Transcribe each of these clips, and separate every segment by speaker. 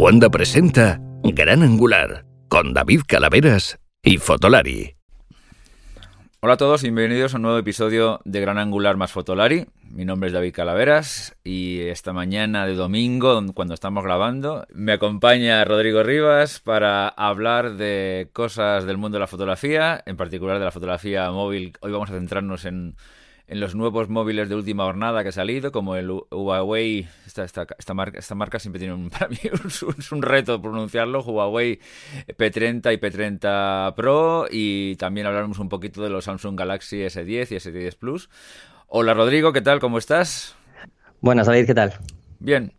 Speaker 1: Wanda presenta Gran Angular con David Calaveras y Fotolari.
Speaker 2: Hola a todos, bienvenidos a un nuevo episodio de Gran Angular más Fotolari. Mi nombre es David Calaveras y esta mañana de domingo, cuando estamos grabando, me acompaña Rodrigo Rivas para hablar de cosas del mundo de la fotografía, en particular de la fotografía móvil. Hoy vamos a centrarnos en en los nuevos móviles de última jornada que ha salido, como el Huawei, esta, esta, esta, marca, esta marca siempre tiene un, para mí es un reto pronunciarlo, Huawei P30 y P30 Pro, y también hablaremos un poquito de los Samsung Galaxy S10 y S10 Plus. Hola Rodrigo, ¿qué tal? ¿Cómo estás?
Speaker 3: Buenas, David, ¿qué tal?
Speaker 2: Bien.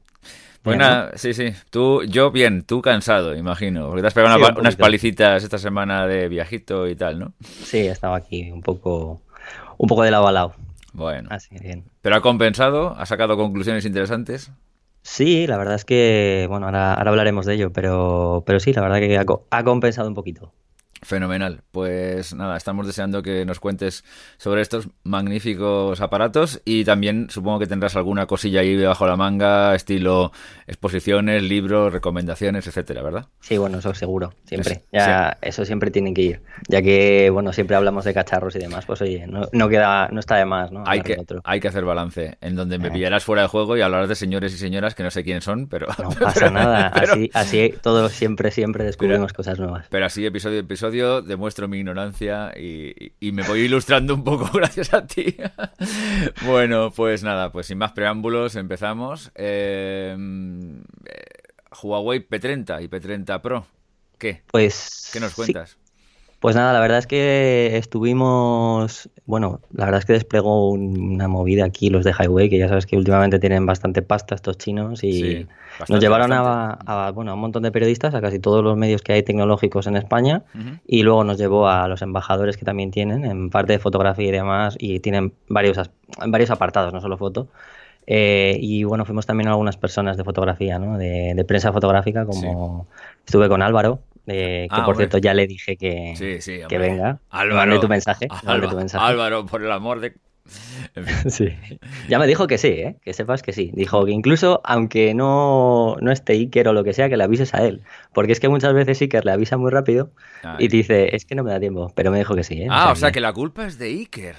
Speaker 2: Pues nada, sí, sí. Tú, yo bien, tú cansado, imagino. Porque te has pegado unas palicitas esta semana de viajito y tal, ¿no?
Speaker 3: Sí, estaba aquí un poco un poco de lado a lado.
Speaker 2: Bueno. Así bien. ¿Pero ha compensado? ¿Ha sacado conclusiones interesantes?
Speaker 3: Sí, la verdad es que, bueno, ahora, ahora hablaremos de ello, pero, pero sí, la verdad que ha compensado un poquito.
Speaker 2: Fenomenal. Pues nada, estamos deseando que nos cuentes sobre estos magníficos aparatos y también supongo que tendrás alguna cosilla ahí debajo de la manga, estilo exposiciones, libros, recomendaciones, etcétera, ¿verdad?
Speaker 3: Sí, bueno, eso seguro, siempre. ya, Eso siempre tiene que ir. Ya que, bueno, siempre hablamos de cacharros y demás, pues oye, no, queda, no está de más, ¿no?
Speaker 2: Hay que, hay que hacer balance, en donde me eh. pillarás fuera de juego y hablarás de señores y señoras que no sé quiénes son, pero...
Speaker 3: No pasa nada, así, así todos siempre, siempre descubrimos cosas nuevas.
Speaker 2: Pero así, episodio a episodio demuestro mi ignorancia y, me voy ilustrando un poco gracias a ti. bueno, pues nada, pues sin más preámbulos empezamos. Eh, Huawei P30 y P30 Pro. ¿Qué?
Speaker 3: Pues.
Speaker 2: ¿Qué nos cuentas?
Speaker 3: Pues nada, la verdad es que estuvimos, bueno, la verdad es que desplegó una movida aquí los de Highway, que ya sabes que últimamente tienen bastante pasta estos chinos y nos llevaron a, bueno, a un montón de periodistas, a casi todos los medios que hay tecnológicos en España y luego nos llevó a los embajadores que también tienen, en parte de fotografía y demás, y tienen varios, varios apartados, no solo foto. Eh, y bueno, fuimos también algunas personas de fotografía, ¿no? de, prensa fotográfica, como estuve con Álvaro, que ah, por cierto ya le dije que, que venga.
Speaker 2: Álvaro,
Speaker 3: tu mensaje,
Speaker 2: tu mensaje. Álvaro, por el amor de
Speaker 3: Sí. Ya me dijo que sí, ¿eh? que sepas que sí. Dijo que incluso, aunque no, no esté Iker o lo que sea, que le avises a él. Porque es que muchas veces Iker le avisa muy rápido y dice, es que no me da tiempo. Pero me dijo que sí. ¿eh?
Speaker 2: Ah, o sea, que... la culpa es de Iker.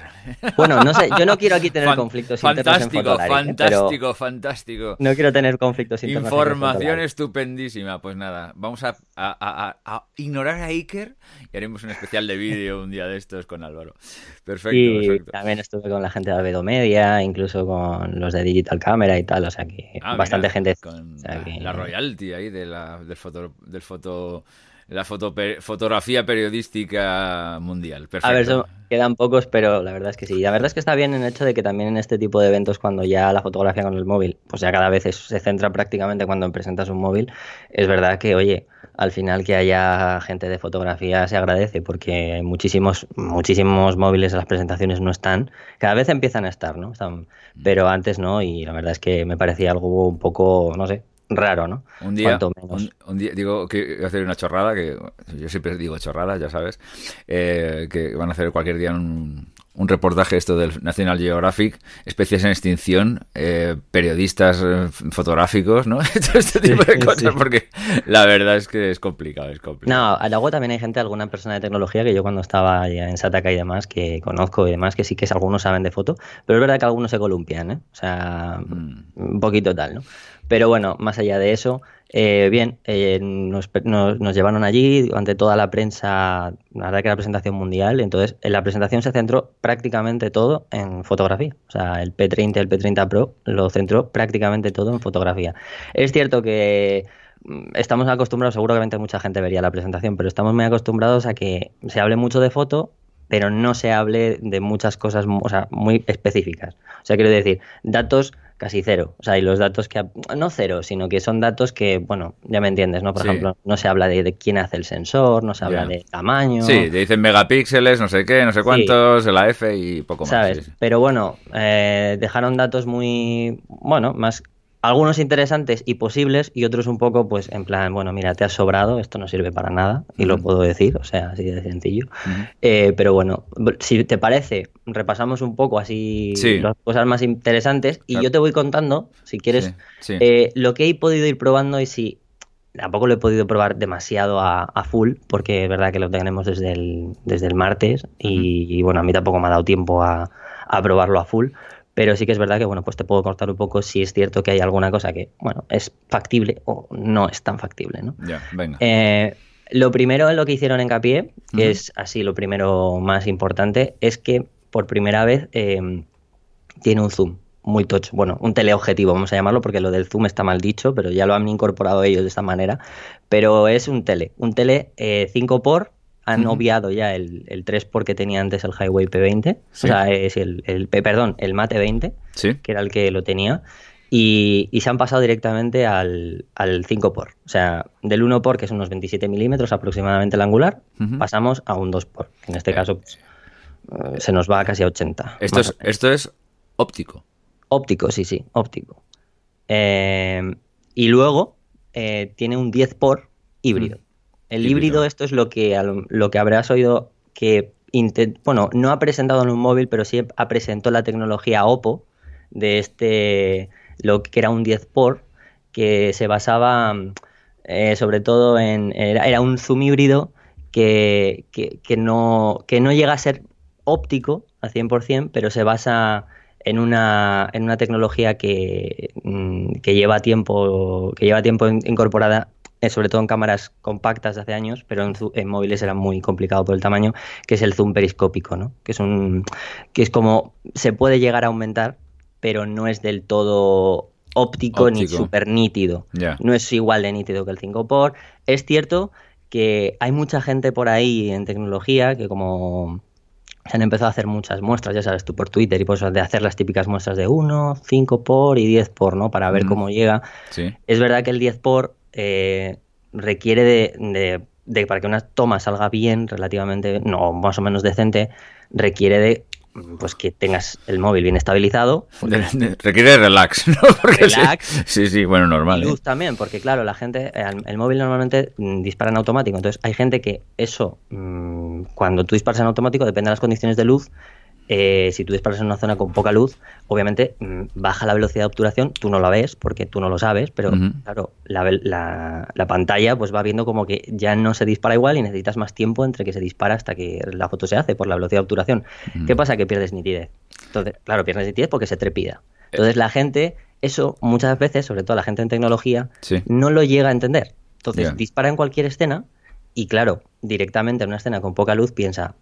Speaker 3: Bueno, no sé, yo no quiero aquí tener conflictos
Speaker 2: fantástico,
Speaker 3: internos
Speaker 2: en Fantástico, fantástico.
Speaker 3: No quiero tener conflictos
Speaker 2: internos. Información estupendísima. Pues nada, vamos a, a, ignorar a Iker y haremos un especial de vídeo un día de estos con Álvaro. Perfecto,
Speaker 3: y
Speaker 2: perfecto.
Speaker 3: También estuve con la gente de Albedo Media, incluso con los de Digital Camera y tal, o sea que ah, bastante gente.
Speaker 2: Con la, royalty ahí de la, del foto, del foto la foto, fotografía periodística mundial. Perfecto.
Speaker 3: A ver, quedan pocos, pero la verdad es que sí. La verdad es que está bien en el hecho de que también en este tipo de eventos, cuando ya la fotografía con el móvil, pues ya cada vez se centra prácticamente cuando presentas un móvil, es verdad que, oye, al final que haya gente de fotografía se agradece porque muchísimos, muchísimos móviles en las presentaciones no están. Cada vez empiezan a estar, ¿no? Están, pero antes no, y la verdad es que me parecía algo un poco, no sé, raro, ¿no?
Speaker 2: Un día, un, día digo que voy a hacer una chorrada, que yo siempre digo chorrada, ya sabes, eh, que van a hacer cualquier día un, un reportaje esto del National Geographic, especies en extinción, eh, periodistas eh, fotográficos, ¿no? este tipo de cosas, porque la verdad es que es complicado, es complicado.
Speaker 3: No, luego también hay gente, alguna persona de tecnología que yo cuando estaba en Sataka y demás, que conozco y demás, que sí que algunos saben de foto, pero es verdad que algunos se columpian, ¿eh? O sea, mm. un poquito tal, ¿no? Pero bueno, más allá de eso, eh, bien, eh, nos, llevaron allí durante toda la prensa, la verdad que la presentación mundial, entonces en la presentación se centró prácticamente todo en fotografía. O sea, el P30 el P30 Pro lo centró prácticamente todo en fotografía. Es cierto que mm, estamos acostumbrados, seguramente mucha gente vería la presentación, pero estamos muy acostumbrados a que se hable mucho de foto, pero no se hable de muchas cosas o sea, muy específicas. O sea, quiero decir, datos casi cero. O sea, y los datos que, no cero, sino que son datos que, bueno, ya me entiendes, ¿no? Por ejemplo, no se habla de, quién hace el sensor, no se habla de tamaño.
Speaker 2: Sí, te dicen megapíxeles, no sé qué, no sé cuántos, la F y poco más.
Speaker 3: ¿Sabes? Pero bueno, eh, dejaron datos muy, bueno, más algunos interesantes y posibles y otros un poco pues en plan, bueno, mira, te has sobrado, esto no sirve para nada y lo puedo decir, o sea, así de sencillo. Eh, pero bueno, si te parece, repasamos un poco así las cosas más interesantes y yo te voy contando, si quieres, eh, lo que he podido ir probando y si tampoco lo he podido probar demasiado a, full, porque es verdad que lo tenemos desde el, desde el martes y, bueno, a mí tampoco me ha dado tiempo a, probarlo a full. Pero sí que es verdad que, bueno, pues te puedo cortar un poco si es cierto que hay alguna cosa que, bueno, es factible o no es tan factible, ¿no?
Speaker 2: Ya, venga.
Speaker 3: Eh, lo primero en lo que hicieron hincapié, que es así lo primero más importante, es que por primera vez eh, tiene un zoom muy tocho. Bueno, un teleobjetivo, vamos a llamarlo, porque lo del zoom está mal dicho, pero ya lo han incorporado ellos de esta manera. Pero es un tele, un tele 5 eh, por han obviado ya el, el 3 por que tenía antes el Highway P20, o sea, es el, el, perdón, el Mate 20, que era el que lo tenía, y, se han pasado directamente al, al 5 por, o sea, del 1 por, que es unos 27 milímetros aproximadamente el angular, pasamos a un 2 por, en este caso pues, eh, se nos va casi a 80.
Speaker 2: Esto es, esto es óptico.
Speaker 3: Óptico, sí, sí, óptico. Eh, y luego eh, tiene un 10 por híbrido. El híbrido. esto es lo que, lo que habrás oído que, bueno, no ha presentado en un móvil, pero sí ha presentado la tecnología Oppo de este, lo que era un 10 por, que se basaba eh, sobre todo en, era, un zoom híbrido que, que, no, que no llega a ser óptico al 100%, pero se basa en una, en una tecnología que, mm, que, lleva tiempo, que lleva tiempo incorporada eh, sobre todo en cámaras compactas de hace años, pero en, móviles era muy complicado por el tamaño, que es el zoom periscópico, ¿no? Que es un que es como se puede llegar a aumentar, pero no es del todo óptico, ni súper nítido. No es igual de nítido que el 5 por. Es cierto que hay mucha gente por ahí en tecnología que como se han empezado a hacer muchas muestras, ya sabes tú, por Twitter y pues de hacer las típicas muestras de 1, 5 por y 10 por, ¿no? Para ver cómo llega. Es verdad que el 10 por eh, requiere de, de, para que una toma salga bien, relativamente, no, más o menos decente, requiere de pues que tengas el móvil bien estabilizado.
Speaker 2: Requiere relax, ¿no? relax. Sí, sí, bueno, normal.
Speaker 3: Y luz ¿eh? también, porque claro, la gente, el, móvil normalmente mm, dispara en automático, entonces hay gente que eso, mm, cuando tú disparas en automático, depende de las condiciones de luz, eh, si tú disparas en una zona con poca luz, obviamente mm, baja la velocidad de obturación, tú no la ves porque tú no lo sabes, pero claro, la, pantalla pues va viendo como que ya no se dispara igual y necesitas más tiempo entre que se dispara hasta que la foto se hace por la velocidad de obturación. ¿Qué pasa? Que pierdes nitidez. Entonces, claro, pierdes nitidez porque se trepida. Entonces la gente, eso muchas veces, sobre todo la gente en tecnología, no lo llega a entender. Entonces dispara en cualquier escena y claro, directamente en una escena con poca luz piensa,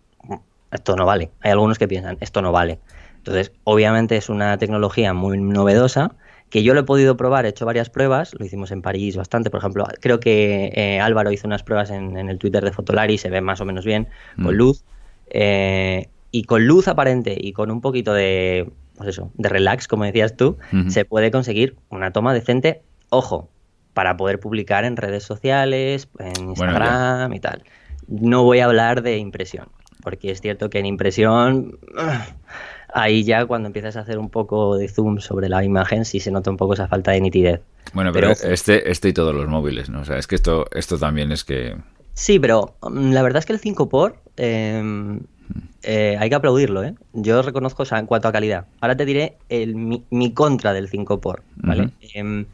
Speaker 3: esto no vale. Hay algunos que piensan, esto no vale. Entonces, obviamente es una tecnología muy novedosa que yo lo he podido probar, he hecho varias pruebas, lo hicimos en París bastante, por ejemplo, creo que eh, Álvaro hizo unas pruebas en, el Twitter de Fotolari, se ve más o menos bien, con mm. luz, eh, y con luz aparente y con un poquito de, pues eso, de relax, como decías tú, se puede conseguir una toma decente, ojo, para poder publicar en redes sociales, en Instagram y tal. No voy a hablar de impresión, porque es cierto que en impresión, ahí ya cuando empiezas a hacer un poco de zoom sobre la imagen, sí se nota un poco esa falta de nitidez.
Speaker 2: Bueno, pero, este, este y todos los móviles, ¿no? O sea, es que esto, esto también es que...
Speaker 3: Sí, pero mm, la verdad es que el 5 por em, eh, hay que aplaudirlo, ¿eh? Yo reconozco, o sea, en cuanto a calidad. Ahora te diré el, mi, contra del 5 por, ¿vale? Em,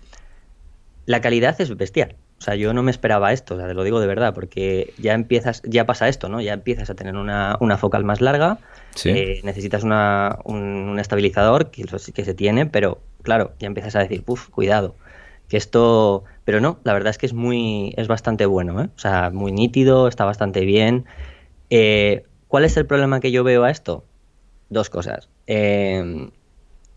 Speaker 3: la calidad es bestial. O sea, yo no me esperaba esto, o sea, te lo digo de verdad, porque ya empiezas, ya pasa esto, ¿no? Ya empiezas a tener una, una focal más larga, eh, necesitas una, un, estabilizador, que sí se tiene, pero claro, ya empiezas a decir, uff, cuidado, que esto... Pero no, la verdad es que es muy, es bastante bueno, ¿eh? O sea, muy nítido, está bastante bien. Eh, ¿Cuál es el problema que yo veo a esto? Dos cosas. Eh,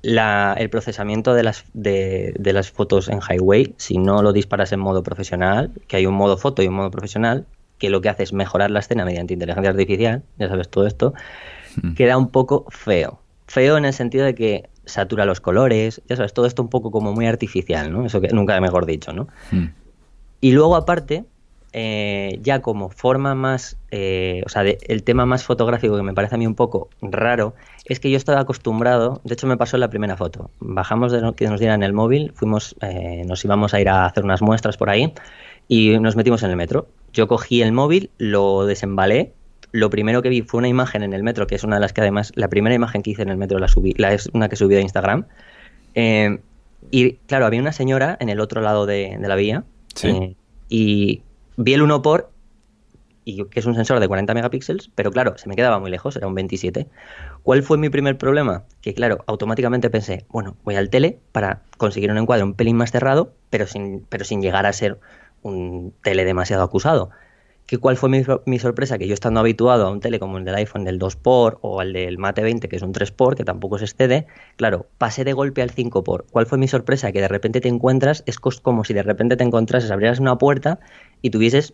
Speaker 3: el procesamiento de las, de, las fotos en highway, si no lo disparas en modo profesional, que hay un modo foto y un modo profesional, que lo que hace es mejorar la escena mediante inteligencia artificial, ya sabes todo esto, hmm. queda un poco feo. Feo en el sentido de que satura los colores, ya sabes, todo esto un poco como muy artificial, ¿no? Eso que nunca mejor dicho, ¿no? Hmm. Y luego aparte, eh, ya como forma más, eh, o sea, el tema más fotográfico que me parece a mí un poco raro, es que yo estaba acostumbrado, de hecho me pasó en la primera foto, bajamos de que nos dieran el móvil, fuimos, eh, nos íbamos a ir a hacer unas muestras por ahí y nos metimos en el metro. Yo cogí el móvil, lo desembalé, lo primero que vi fue una imagen en el metro, que es una de las que además, la primera imagen que hice en el metro la subí, la es una que subí de Instagram. y claro, había una señora en el otro lado de, la vía. Y vi el 1 por y que es un sensor de 40 megapíxeles, pero claro, se me quedaba muy lejos, era un 27. ¿Cuál fue mi primer problema? Que claro, automáticamente pensé, bueno, voy al tele para conseguir un encuadre un pelín más cerrado, pero sin, pero sin llegar a ser un tele demasiado acusado. ¿Qué, ¿Cuál fue mi, sorpresa? Que yo estando habituado a un tele como el del iPhone del 2x o al del Mate 20, que es un 3x, que tampoco se excede, claro, pasé de golpe al 5x. ¿Cuál fue mi sorpresa? Que de repente te encuentras, es como si de repente te encontrases, abrieras una puerta y tuvieses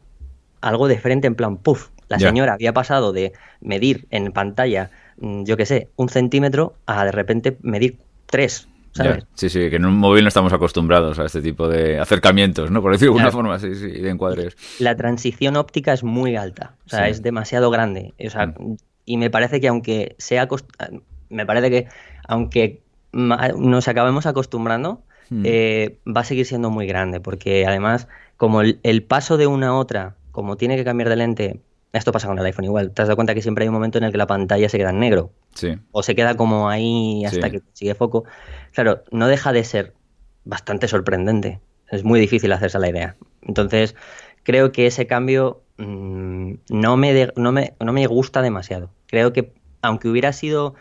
Speaker 3: algo de frente en plan, puff, la señora había pasado de medir en pantalla, mm, yo qué sé, un centímetro a de repente medir tres. ¿sabes?
Speaker 2: Sí, sí, que en un móvil no estamos acostumbrados a este tipo de acercamientos, ¿no? Por decirlo de alguna forma, sí, sí, de encuadres.
Speaker 3: La transición óptica es muy alta, o sea, es demasiado grande. O sea, mm. Y me parece que aunque sea, me parece que aunque nos acabemos acostumbrando, mm. eh, va a seguir siendo muy grande, porque además, como el paso de una a otra como tiene que cambiar de lente, esto pasa con el iPhone igual, te has dado cuenta que siempre hay un momento en el que la pantalla se queda en negro.
Speaker 2: Sí.
Speaker 3: O se queda como ahí hasta que consigue foco. Claro, no deja de ser bastante sorprendente. Es muy difícil hacerse la idea. Entonces, creo que ese cambio mm, no, me no, me, no me gusta demasiado. Creo que aunque hubiera sido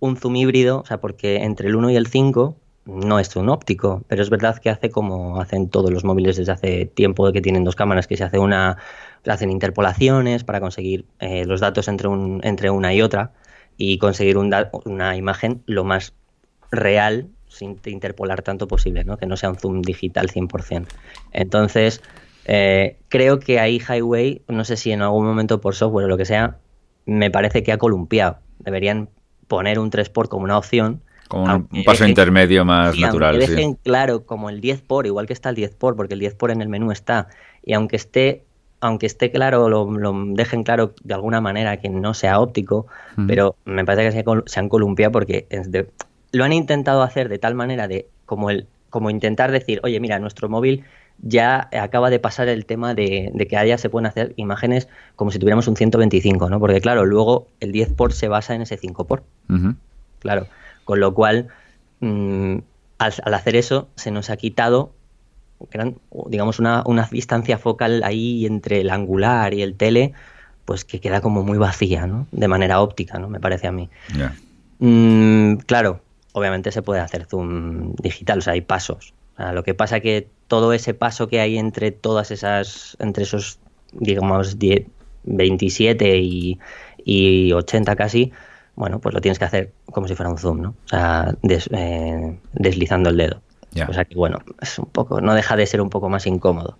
Speaker 3: un zoom híbrido, o sea, porque entre el 1 y el 5 no es un óptico, pero es verdad que hace como hacen todos los móviles desde hace tiempo que tienen dos cámaras, que se hace una, hacen interpolaciones para conseguir eh, los datos entre, un, entre una y otra y conseguir una imagen lo más real sin interpolar tanto posible, ¿no? que no sea un zoom digital 100%. Entonces, eh, creo que ahí Highway, no sé si en algún momento por software o lo que sea, me parece que ha columpiado. Deberían poner un 3x como una opción
Speaker 2: como un, paso intermedio más natural.
Speaker 3: Dejen claro, como el 10 por, igual que está el 10 por, porque el 10 por en el menú está, y aunque esté aunque esté claro, lo, dejen claro de alguna manera que no sea óptico, pero me parece que se, han columpiado porque lo han intentado hacer de tal manera de como el como intentar decir, oye, mira, nuestro móvil ya acaba de pasar el tema de, que allá se pueden hacer imágenes como si tuviéramos un 125, ¿no? Porque claro, luego el 10 por se basa en ese 5 por. Claro. Con lo cual, mm, al, hacer eso, se nos ha quitado, digamos, una, distancia focal ahí entre el angular y el tele, pues que queda como muy vacía, ¿no? De manera óptica, ¿no? Me parece a mí. Mm, claro, obviamente se puede hacer zoom digital, o sea, hay pasos. lo que pasa que todo ese paso que hay entre todas esas, entre esos, digamos, 27 y, y 80 casi, bueno, pues lo tienes que hacer como si fuera un zoom, ¿no? O sea, eh, deslizando el dedo. O sea que, bueno, es un poco, no deja de ser un poco más incómodo.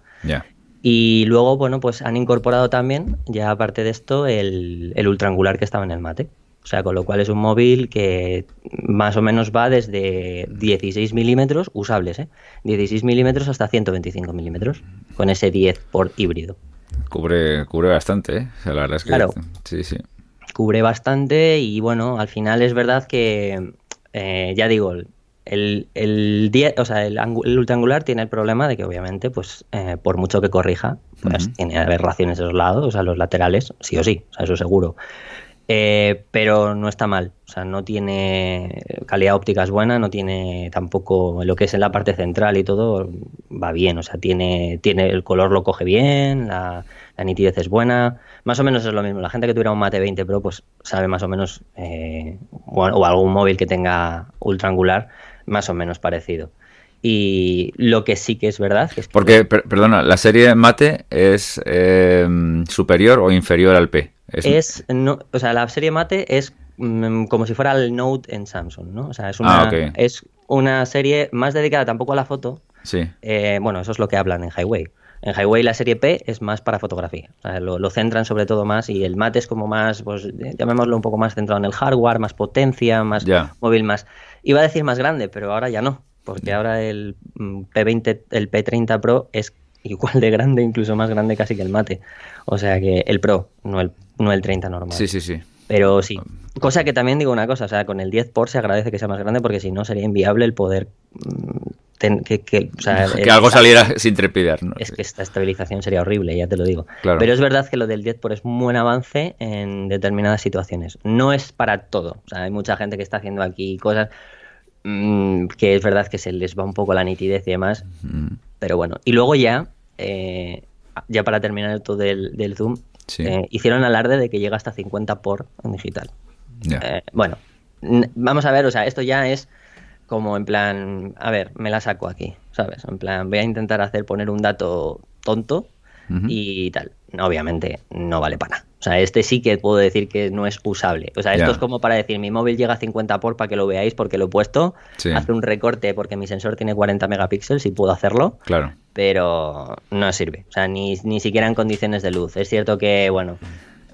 Speaker 3: Y luego, bueno, pues han incorporado también, ya aparte de esto, el, el ultraangular que estaba en el mate. O sea, con lo cual es un móvil que más o menos va desde 16 milímetros, usables, ¿eh? 16 milímetros hasta 125 milímetros, con ese 10 por híbrido.
Speaker 2: Cubre, cubre bastante, ¿eh? la verdad es que...
Speaker 3: Claro.
Speaker 2: Sí, sí
Speaker 3: cubre bastante y bueno, al final es verdad que, eh, ya digo, el, el, o sea, el, ultraangular tiene el problema de que obviamente, pues por mucho que corrija, pues tiene aberraciones a los lados, o sea, los laterales, sí o sí, o sea, eso seguro. Eh, pero no está mal, o sea, no tiene calidad óptica es buena, no tiene tampoco lo que es en la parte central y todo va bien, o sea, tiene, tiene el color lo coge bien, la, nitidez es buena, más o menos es lo mismo. La gente que tuviera un Mate 20 Pro, pues sabe más o menos, eh, o algún móvil que tenga ultra angular, más o menos parecido. Y lo que sí que es verdad es que...
Speaker 2: Porque, perdona, ¿la serie Mate es eh, superior o inferior al P?
Speaker 3: Es, no, o sea, la serie mate es mm, como si fuera el Note en Samsung, ¿no? O sea, es una, ah, es una serie más dedicada tampoco a la foto.
Speaker 2: Sí.
Speaker 3: Eh, bueno, eso es lo que hablan en Highway. En Highway la serie P es más para fotografía. lo, centran sobre todo más y el mate es como más, pues llamémoslo un poco más centrado en el hardware, más potencia, más móvil, más... Iba a decir más grande, pero ahora ya no, porque ahora el mm, P20, el P30 Pro es igual de grande, incluso más grande casi que el mate. O sea que el Pro, no el, no el 30 normal.
Speaker 2: Sí, sí, sí.
Speaker 3: Pero sí. Cosa que también digo una cosa, o sea, con el 10 por se agradece que sea más grande porque si no sería inviable el poder mm, que, que,
Speaker 2: algo saliera sin trepidar. ¿no?
Speaker 3: Es que esta estabilización sería horrible, ya te lo digo. Pero es verdad que lo del 10 por es un buen avance en determinadas situaciones. No es para todo. O sea, hay mucha gente que está haciendo aquí cosas mm, que es verdad que se les va un poco la nitidez y demás. Mm. Pero bueno, y luego ya, eh, ya para terminar esto del, del zoom, eh, hicieron alarde de que llega hasta 50 por en digital. Eh, bueno, vamos a ver, o sea, esto ya es como en plan, a ver, me la saco aquí, ¿sabes? En plan, voy a intentar hacer poner un dato tonto y tal. Obviamente no vale para nada. O sea, este sí que puedo decir que no es usable. O sea, esto es como para decir, mi móvil llega a 50 por para que lo veáis porque lo he puesto. Hace un recorte porque mi sensor tiene 40 megapíxeles y puedo hacerlo.
Speaker 2: Claro.
Speaker 3: Pero no sirve. O sea, ni, ni siquiera en condiciones de luz. Es cierto que, bueno,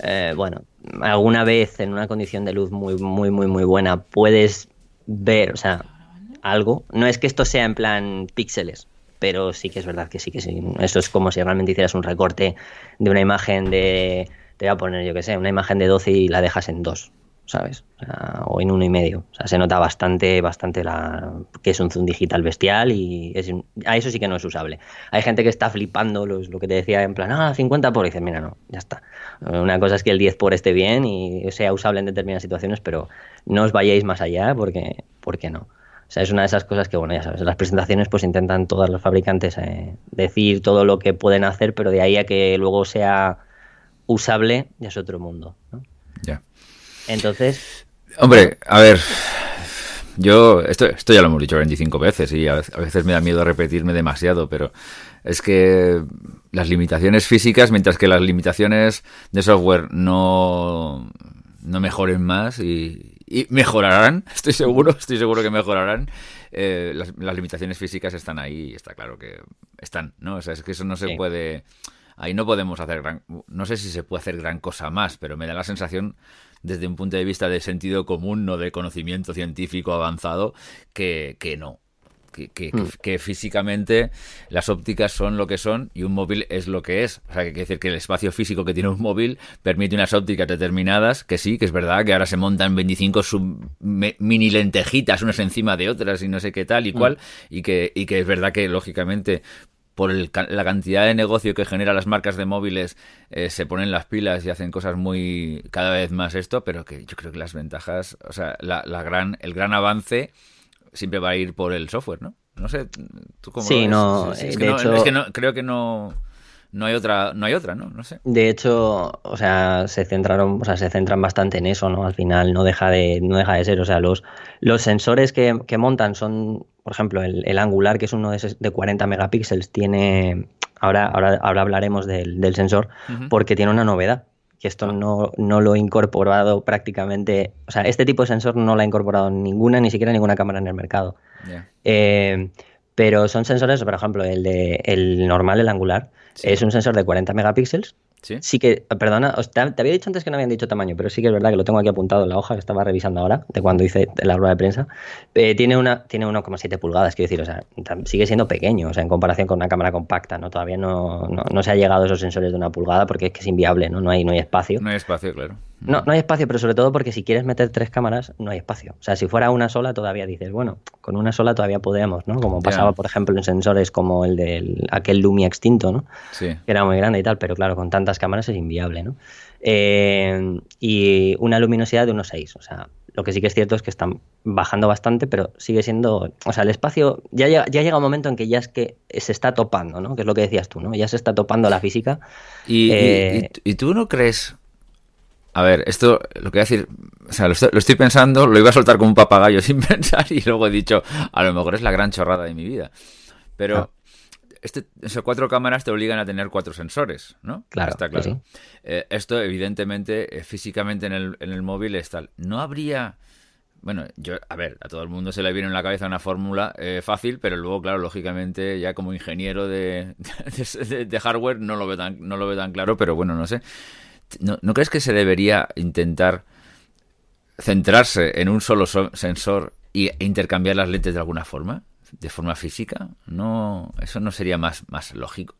Speaker 3: eh, bueno, alguna vez en una condición de luz muy, muy, muy, muy buena puedes ver, o sea, algo. No es que esto sea en plan píxeles, pero sí que es verdad que sí que sí. Eso es como si realmente hicieras un recorte de una imagen de te voy a poner, yo que sé, una imagen de 12 y la dejas en 2, ¿sabes? O, en uno y medio. O sea, se nota bastante, bastante la, que es un zoom digital bestial y a eso sí que no es usable. Hay gente que está flipando lo que te decía en plan, ah, 50 por, y dices, mira, no, ya está. Una cosa es que el 10 por esté bien y sea usable en determinadas situaciones, pero no os vayáis más allá porque, porque no. O sea, es una de esas cosas que, bueno, ya sabes, las presentaciones pues intentan todos los fabricantes eh, decir todo lo que pueden hacer, pero de ahí a que luego sea usable ya es otro mundo.
Speaker 2: Ya.
Speaker 3: Entonces.
Speaker 2: Hombre, a ver. Yo, esto, esto ya lo hemos dicho 25 veces y a veces me da miedo repetirme demasiado, pero es que las limitaciones físicas, mientras que las limitaciones de software no, no mejoren más y, mejorarán, estoy seguro, estoy seguro que mejorarán, eh, las, limitaciones físicas están ahí y está claro que están, ¿no? O sea, es que eso no se puede ahí no podemos hacer gran, no sé si se puede hacer gran cosa más, pero me da la sensación desde un punto de vista de sentido común, no de conocimiento científico avanzado, que, que no. Que, hmm. que, físicamente las ópticas son lo que son y un móvil es lo que es. O sea, que quiere decir que el espacio físico que tiene un móvil permite unas ópticas determinadas, que sí, que es verdad que ahora se montan 25 mini lentejitas unas encima de otras y no sé qué tal y hmm. cual, y, que, y que es verdad que lógicamente por la cantidad de negocio que genera las marcas de móviles, eh, se ponen las pilas y hacen cosas muy cada vez más esto, pero que yo creo que las ventajas, o sea, la, gran, el gran avance siempre va a ir por el software, ¿no? No sé, ¿tú cómo
Speaker 3: sí, no,
Speaker 2: es, que no, es que no, creo que no no hay otra, no hay otra, ¿no? No sé.
Speaker 3: De hecho, o sea, se centraron, o sea, se centran bastante en eso, ¿no? Al final no deja de, no deja de ser. O sea, los, los sensores que, que montan son, por ejemplo, el, el, angular, que es uno de, de 40 megapíxeles, tiene. Ahora, ahora, ahora hablaremos del, del sensor, porque tiene una novedad. Que esto no, no lo he incorporado prácticamente. O sea, este tipo de sensor no lo ha incorporado ninguna, ni siquiera ninguna cámara en el mercado. Eh, pero son sensores, por ejemplo, el de el normal, el angular, es un sensor de 40 megapíxeles ¿Sí? que, perdona, te, había dicho antes que no habían dicho tamaño, pero sí que es verdad que lo tengo aquí apuntado en la hoja que estaba revisando ahora, de cuando hice la rueda de prensa. Eh, tiene una tiene 1,7 pulgadas, quiero decir, o sea, sigue siendo pequeño, o sea, en comparación con una cámara compacta, ¿no? Todavía no, no, se ha llegado a esos sensores de una pulgada porque es que es inviable, ¿no? No hay, no hay espacio.
Speaker 2: No hay espacio, claro.
Speaker 3: No, no hay espacio, pero sobre todo porque si quieres meter tres cámaras, no hay espacio. O sea, si fuera una sola, todavía dices, bueno, con una sola todavía podemos, ¿no? Como pasaba, por ejemplo, en sensores como el de aquel Lumia extinto, ¿no?
Speaker 2: Sí.
Speaker 3: Que era muy grande y tal, pero claro, con tantas cámaras es inviable. Eh, y una luminosidad de unos 6. O sea, lo que sí que es cierto es que están bajando bastante, pero sigue siendo. O sea, el espacio. Ya llega, ya llega un momento en que ya es que se está topando, ¿no? Que es lo que decías tú, ¿no? Ya se está topando la física.
Speaker 2: ¿Y, eh, tú no crees.? A ver, esto, lo que voy a decir, o sea, lo estoy, pensando, lo iba a soltar como un papagayo sin pensar y luego he dicho, a lo mejor es la gran chorrada de mi vida. Pero, ah este, esas cuatro cámaras te obligan a tener cuatro sensores, ¿no?
Speaker 3: Claro.
Speaker 2: Está claro. Eh, esto, evidentemente, eh, físicamente en el, en el móvil es tal. No habría. Bueno, yo, a ver, a todo el mundo se le viene en la cabeza una fórmula eh, fácil, pero luego, claro, lógicamente, ya como ingeniero de, de, hardware no lo, ve tan, no lo ve tan claro, pero bueno, no sé. ¿No, ¿No crees que se debería intentar centrarse en un solo sensor e intercambiar las lentes de alguna forma? de forma física? No, eso no sería más, más lógico.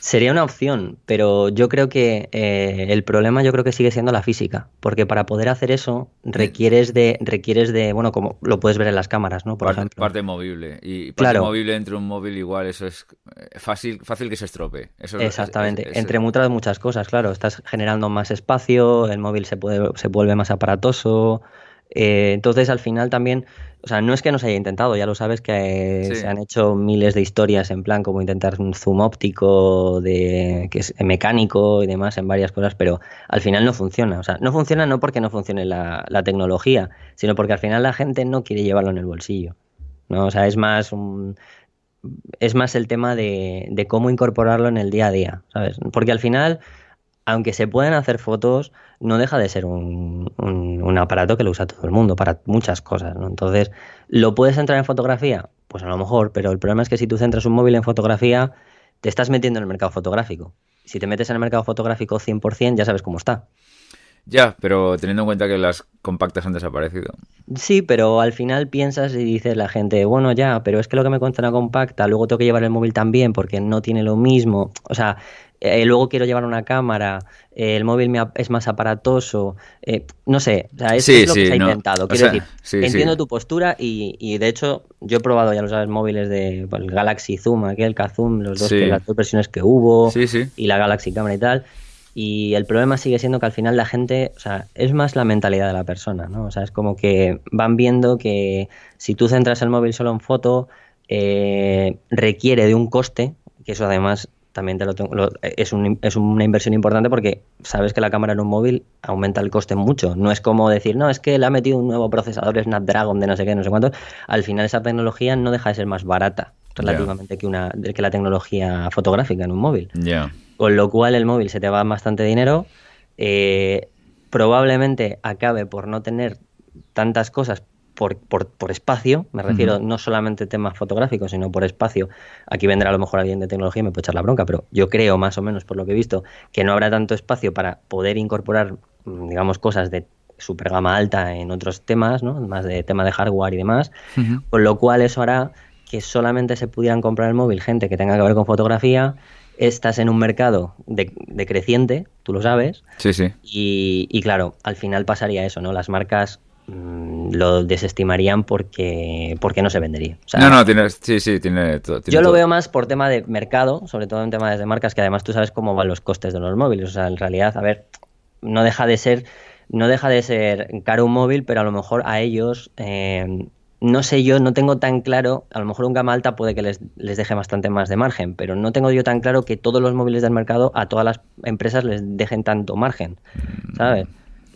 Speaker 3: Sería una opción, pero yo creo que eh, el problema yo creo que sigue siendo la física, porque para poder hacer eso requieres de, requieres de, bueno, como lo puedes ver en las cámaras, ¿no?
Speaker 2: Por parte, ejemplo. Parte movible y parte movible entre un móvil igual, eso es eh, fácil, fácil que se estropee. Eso
Speaker 3: Exactamente, entre muchas muchas cosas, claro, estás generando más espacio, el móvil se puede, se vuelve más aparatoso, Eh, entonces, al final también, o sea, no es que no se haya intentado, ya lo sabes que se han hecho miles de historias en plan como intentar un zoom óptico de que es mecánico y demás en varias cosas, pero al final no funciona. O sea, no funciona no porque no funcione la, tecnología, sino porque al final la gente no quiere llevarlo en el bolsillo. ¿no? O sea, es más un, es más el tema de, de, cómo incorporarlo en el día a día, ¿sabes? Porque al final aunque se pueden hacer fotos, no deja de ser un, aparato que lo usa todo el mundo para muchas cosas. ¿no? Entonces, ¿lo puedes entrar en fotografía? Pues a lo mejor, pero el problema es que si tú centras un móvil en fotografía, te estás metiendo en el mercado fotográfico. Si te metes en el mercado fotográfico 100%, ya sabes cómo está.
Speaker 2: Ya, pero teniendo en cuenta que las compactas han desaparecido.
Speaker 3: Sí, pero al final piensas y dices la gente, bueno, ya, pero es que lo que me cuenta una compacta, luego tengo que llevar el móvil también porque no tiene lo mismo. O sea, eh, luego quiero llevar una cámara, eh, el móvil me es más aparatoso, eh, no sé, o sea, eso es lo que se ha intentado. Quiero decir, entiendo tu postura y, de hecho yo he probado, ya lo sabes, móviles de pues, el Galaxy Zoom, aquel Kazum, los dos, las dos versiones que hubo y la Galaxy Cámara y tal. Y el problema sigue siendo que al final la gente, o sea, es más la mentalidad de la persona, ¿no? O sea, es como que van viendo que si tú centras el móvil solo en foto, requiere de un coste, que eso además también te lo es, es, una inversión importante porque sabes que la cámara en un móvil aumenta el coste mucho. No es como decir, no, es que le ha metido un nuevo procesador Snapdragon de no sé qué, no sé cuánto. Al final esa tecnología no deja de ser más barata relativamente que, una, que la tecnología fotográfica en un móvil. Con lo cual el móvil se te va bastante dinero. Eh, probablemente acabe por no tener tantas cosas por, por, espacio, me refiero no solamente temas fotográficos, sino por espacio. Aquí vendrá a lo mejor alguien de tecnología y me puede echar la bronca, pero yo creo más o menos, por lo que he visto, que no habrá tanto espacio para poder incorporar, mm, digamos, cosas de super gama alta en otros temas, ¿no? más de tema de hardware y demás, con lo cual eso hará que solamente se pudieran comprar el móvil gente que tenga que ver con fotografía, estás en un mercado de, creciente, tú lo sabes.
Speaker 2: Sí, sí.
Speaker 3: Y, y, claro, al final pasaría eso, ¿no? Las marcas lo desestimarían porque, porque no se vendería.
Speaker 2: no, no, tiene, sí, sí, tiene, todo,
Speaker 3: Yo lo veo más por tema de mercado, sobre todo en temas de marcas, que además tú sabes cómo van los costes de los móviles. O sea, en realidad, a ver, no deja de ser, no deja de ser caro un móvil, pero a lo mejor a ellos, eh, no sé yo, no tengo tan claro, a lo mejor un gama alta puede que les, les deje bastante más de margen, pero no tengo yo tan claro que todos los móviles del mercado a todas las empresas les dejen tanto margen, ¿sabes?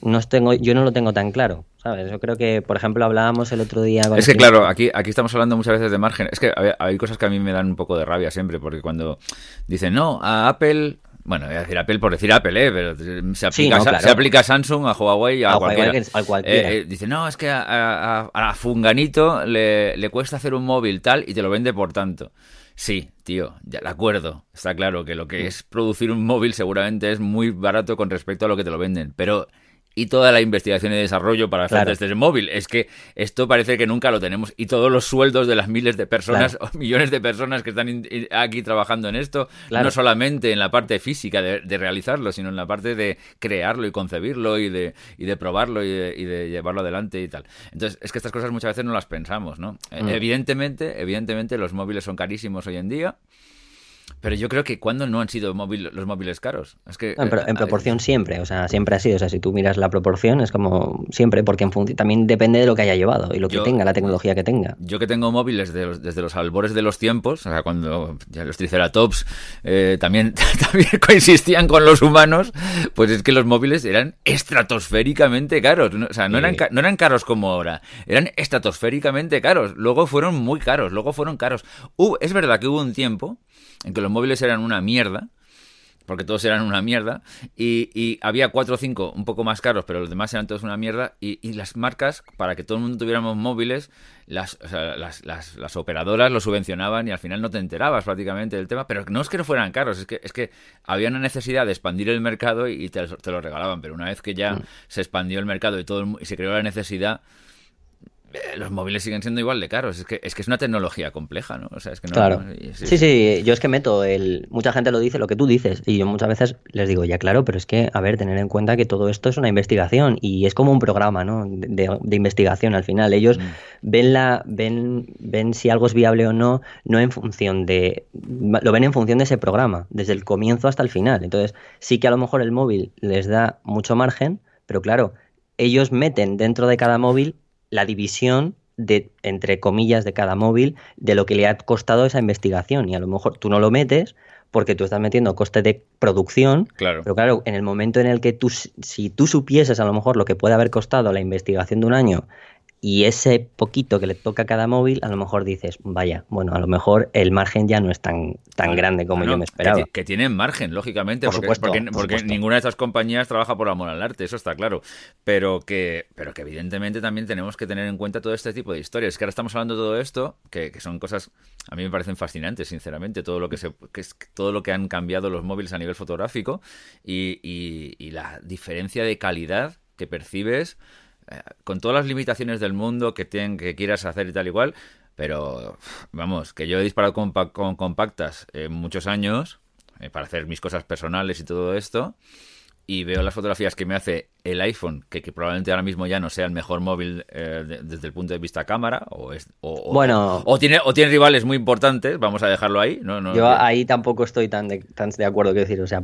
Speaker 3: No tengo, yo no lo tengo tan claro. ¿sabes? Yo creo que, por ejemplo, hablábamos el otro día...
Speaker 2: es que, claro, aquí, aquí estamos hablando muchas veces de margen. Es que hay, cosas que a mí me dan un poco de rabia siempre, porque cuando dicen, no, a Apple... Bueno, voy a decir Apple por decir Apple, ¿eh? pero se aplica, se aplica a Samsung, a Huawei, a, cualquiera. Eh, eh, dice, no, es que a, a, Funganito le, le cuesta hacer un móvil tal y te lo vende por tanto. Sí, tío, ya de acuerdo. Está claro que lo que es producir un móvil seguramente es muy barato con respecto a lo que te lo venden. Pero y toda la investigación y desarrollo para hacer este móvil. Es que esto parece que nunca lo tenemos. Y todos los sueldos de las miles de personas o millones de personas que están aquí trabajando en esto, no solamente en la parte física de, realizarlo, sino en la parte de crearlo y concebirlo y de, y de probarlo y de, llevarlo adelante y tal. Entonces, es que estas cosas muchas veces no las pensamos, ¿no? Mm. Evidentemente, evidentemente los móviles son carísimos hoy en día. Pero yo creo que cuando no han sido los móviles caros. Es que,
Speaker 3: en, eh, proporción siempre, o sea, siempre ha sido. O sea, si tú miras la proporción, es como siempre, porque en también depende de lo que haya llevado y lo que tenga, la tecnología que tenga.
Speaker 2: Yo que tengo móviles desde los albores de los tiempos, o sea, cuando ya los Triceratops eh, también, también coexistían con los humanos, pues es que los móviles eran estratosféricamente caros. O sea, no, eran, no eran caros como ahora, eran estratosféricamente caros. Luego fueron muy caros, luego fueron caros. es verdad que hubo un tiempo en que los móviles eran una mierda, porque todos eran una mierda, y, había cuatro o cinco un poco más caros, pero los demás eran todos una mierda, y, las marcas, para que todo el mundo tuviéramos móviles, las, las, operadoras lo subvencionaban y al final no te enterabas prácticamente del tema, pero no es que no fueran caros, es que, es que había una necesidad de expandir el mercado y te, lo regalaban, pero una vez que ya mm. se expandió el mercado y, todo y se creó la necesidad, los móviles siguen siendo igual de caros. Es que, es que es una tecnología compleja, ¿no? O sea, es que no,
Speaker 3: claro. sí, sí, yo es que meto el. Mucha gente lo dice lo que tú dices. Y yo muchas veces les digo, ya claro, pero es que, a ver, tener en cuenta que todo esto es una investigación y es como un programa, ¿no? De, investigación al final. Ellos mm. ven la, ven, ven si algo es viable o no, no en función de. Lo ven en función de ese programa, desde el comienzo hasta el final. Entonces, sí que a lo mejor el móvil les da mucho margen, pero claro, ellos meten dentro de cada móvil la división de, entre comillas, de cada móvil, de lo que le ha costado esa investigación. Y a lo mejor tú no lo metes porque tú estás metiendo coste de producción.
Speaker 2: Claro.
Speaker 3: Pero claro, en el momento en el que tú, si tú supieses a lo mejor lo que puede haber costado la investigación de un año y ese poquito que le toca a cada móvil, a lo mejor dices, vaya, bueno, a lo mejor el margen ya no es tan, tan grande como yo me esperaba.
Speaker 2: Que, tienen margen, lógicamente,
Speaker 3: por
Speaker 2: porque,
Speaker 3: supuesto,
Speaker 2: porque, ninguna de estas compañías trabaja por amor al arte, eso está claro. Pero que, pero que evidentemente también tenemos que tener en cuenta todo este tipo de historias. Que ahora estamos hablando de todo esto, que, son cosas, a mí me parecen fascinantes, sinceramente, todo lo que se, que es, todo lo que han cambiado los móviles a nivel fotográfico y, y la diferencia de calidad que percibes con todas las limitaciones del mundo que, tienen, que quieras hacer y tal igual, pero vamos, que yo he disparado con, compactas muchos años eh, para hacer mis cosas personales y todo esto, y veo las fotografías que me hace el iPhone, que, probablemente ahora mismo ya no sea el mejor móvil eh, desde el punto de vista cámara, o, es, o,
Speaker 3: bueno,
Speaker 2: o, tiene, o tiene rivales muy importantes, vamos a dejarlo ahí. No, no,
Speaker 3: yo ahí tampoco estoy tan de, tan de acuerdo, que decir, o sea,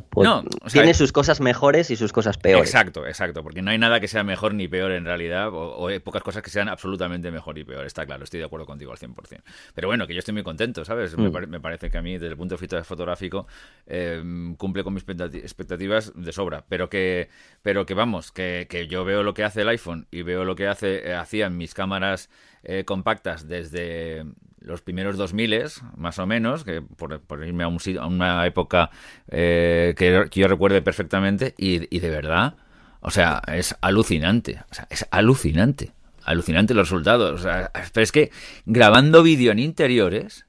Speaker 3: tiene sus cosas mejores y sus cosas peores.
Speaker 2: Exacto, exacto, porque no hay nada que sea mejor ni peor en realidad, o, hay pocas cosas que sean absolutamente mejor y peor, está claro, estoy de acuerdo contigo al 100%. Pero bueno, que yo estoy muy contento, ¿sabes? Me, mm. parece que a mí, desde el punto de vista fotográfico, eh, cumple con mis expectativas de sobra, pero que, pero que vamos, que, que yo veo lo que hace el iPhone y veo lo que hace, eh, hacían mis cámaras eh, compactas desde los primeros 2000 más o menos, que por, irme a, un, una época eh, que, yo recuerde perfectamente, y, y, de verdad, o sea, es alucinante, o sea, es alucinante, alucinante los resultados. O sea, pero es que grabando vídeo en interiores,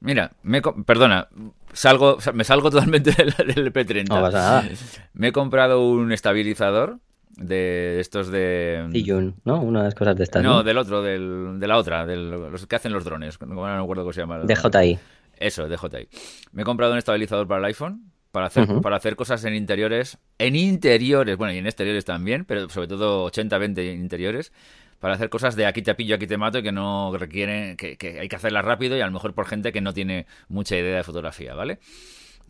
Speaker 2: mira, me, perdona, salgo, me salgo totalmente del, del P30.
Speaker 3: No pasa nada.
Speaker 2: Me he comprado un estabilizador de estos de...
Speaker 3: Ziyun, ¿no? Una de las cosas de estas.
Speaker 2: No, del otro, del, de la otra, de los que hacen los drones. No me acuerdo cómo se llama.
Speaker 3: DJI.
Speaker 2: Eso, DJI. Me he comprado un estabilizador para el iPhone para hacer, para hacer cosas en interiores. En interiores, bueno, y en exteriores también, pero sobre todo 80-20 en interiores. Para hacer cosas de aquí te pillo, aquí te mato, y que no requieren, que, que hay que hacerlas rápido y a lo mejor por gente que no tiene mucha idea de fotografía, ¿vale?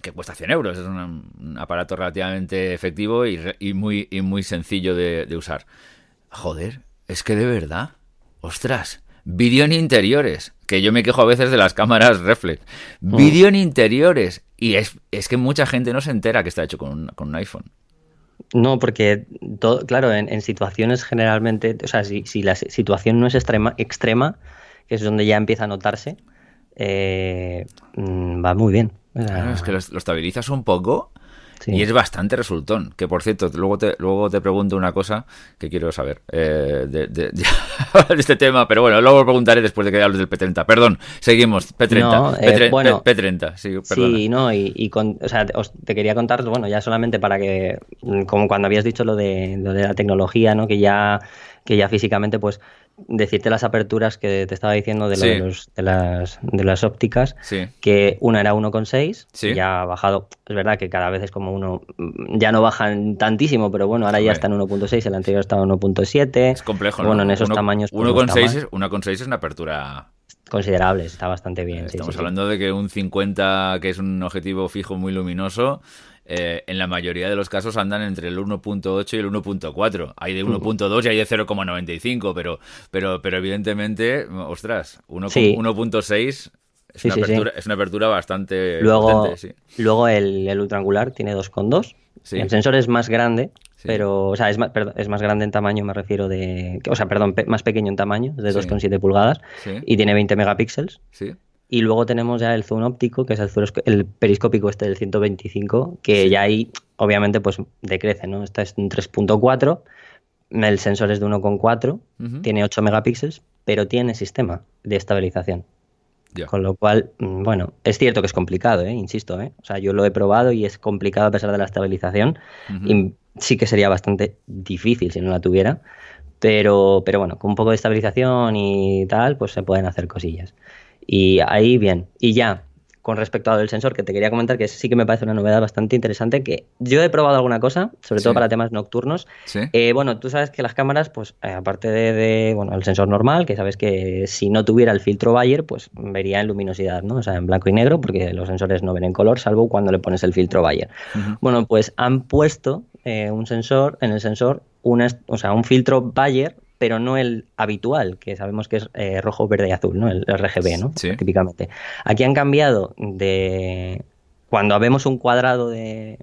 Speaker 2: que cuesta 100 euros. Es un, aparato relativamente efectivo y, muy, muy sencillo de, usar. Joder, es que de verdad, ostras, vídeo en interiores, que yo me quejo a veces de las cámaras reflex. Mm. Vídeo en interiores. Y es, es, que mucha gente no se entera que está hecho con un, con un iPhone.
Speaker 3: No, porque, todo, claro, en, situaciones generalmente, o sea, si, si, la situación no es extrema, extrema, que es donde ya empieza a notarse, eh, mm, va muy bien.
Speaker 2: Es que lo, estabilizas un poco y es bastante resultón. Que por cierto, luego te, luego te pregunto una cosa que quiero saber eh, de, este tema, pero bueno, luego preguntaré después de que hables del P30. Perdón, seguimos. P30.
Speaker 3: Eh, bueno,
Speaker 2: P30, sí,
Speaker 3: Sí, no, y, o sea, te quería contar, bueno, ya solamente para que, como cuando habías dicho lo de, lo de la tecnología, ¿no? Que ya, que ya físicamente, pues decirte las aperturas que te estaba diciendo de, los, de, las, de las ópticas, que una era 1,6, ya ha bajado, es verdad que cada vez es como uno, ya no bajan tantísimo, pero bueno, ahora ya está en 1.6, el anterior estaba en 1.7.
Speaker 2: Es complejo,
Speaker 3: Bueno, en esos tamaños...
Speaker 2: 1,6 pues, es una apertura
Speaker 3: considerable, está bastante bien.
Speaker 2: Estamos hablando de que un 50, que es un objetivo fijo muy luminoso, eh, en la mayoría de los casos andan entre el 1.8 y el 1.4. Hay de 1.2 y hay de 0,95, pero, pero, pero evidentemente, ostras, 1.6 es, una apertura, es una apertura bastante
Speaker 3: luego, Luego el, el ultraangular tiene 2,2. El sensor es más grande, pero, o sea, es más, es más grande en tamaño, me refiero de. O sea, perdón, más pequeño en tamaño, de 2,7 pulgadas, y tiene 20 megapíxeles.
Speaker 2: Sí.
Speaker 3: Y luego tenemos ya el zoom óptico, que es el, el periscópico este del 125, que ya ahí obviamente pues decrece, ¿no? Este es un 3.4, el sensor es de 1.4, tiene 8 megapíxeles, pero tiene sistema de estabilización. Con lo cual, mm, bueno, es cierto que es complicado, ¿eh? insisto, ¿eh? o sea, yo lo he probado y es complicado a pesar de la estabilización y sí que sería bastante difícil si no la tuviera, pero, pero bueno, con un poco de estabilización y tal, pues se pueden hacer cosillas. Y ahí bien. Y ya, con respecto al sensor, que te quería comentar que sí que me parece una novedad bastante interesante, que yo he probado alguna cosa, sobre todo para temas nocturnos. Eh, bueno, tú sabes que las cámaras, pues eh, aparte de, bueno, el sensor normal, que sabes que si no tuviera el filtro Bayer, pues vería en luminosidad, ¿no? O sea, en blanco y negro, porque los sensores no ven en color, salvo cuando le pones el filtro Bayer. Bueno, pues han puesto eh, un sensor, en el sensor, una, o sea, un filtro Bayer, pero no el habitual, que sabemos que es eh, rojo, verde y azul, ¿no? El RGB, ¿no?
Speaker 2: Sí.
Speaker 3: Típicamente. Aquí han cambiado de cuando vemos un cuadrado de,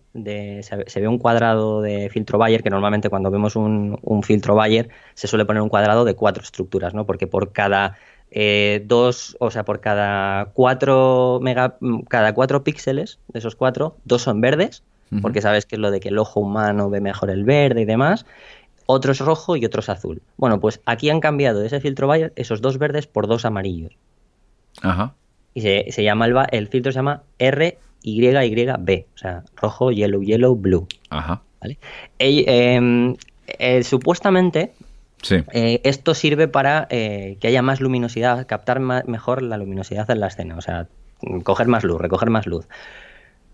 Speaker 3: se, ve un cuadrado de filtro Bayer, que normalmente cuando vemos un, filtro Bayer se suele poner un cuadrado de cuatro estructuras, ¿no? Porque por cada eh, dos, o sea, por cada cuatro mega, cada cuatro píxeles de esos cuatro, dos son verdes, porque sabes que es lo de que el ojo humano ve mejor el verde y demás. Otro es rojo y otro es azul. Bueno, pues aquí han cambiado ese filtro Bayer esos dos verdes por dos amarillos.
Speaker 2: Ajá.
Speaker 3: Y se, se llama el, el filtro se llama R YYB, o sea, rojo, yellow, yellow, blue.
Speaker 2: Ajá.
Speaker 3: ¿vale? Eh, supuestamente
Speaker 2: sí.
Speaker 3: Eh, esto sirve para eh, que haya más luminosidad, captar mejor la luminosidad en la escena, o sea, coger más luz, recoger más luz.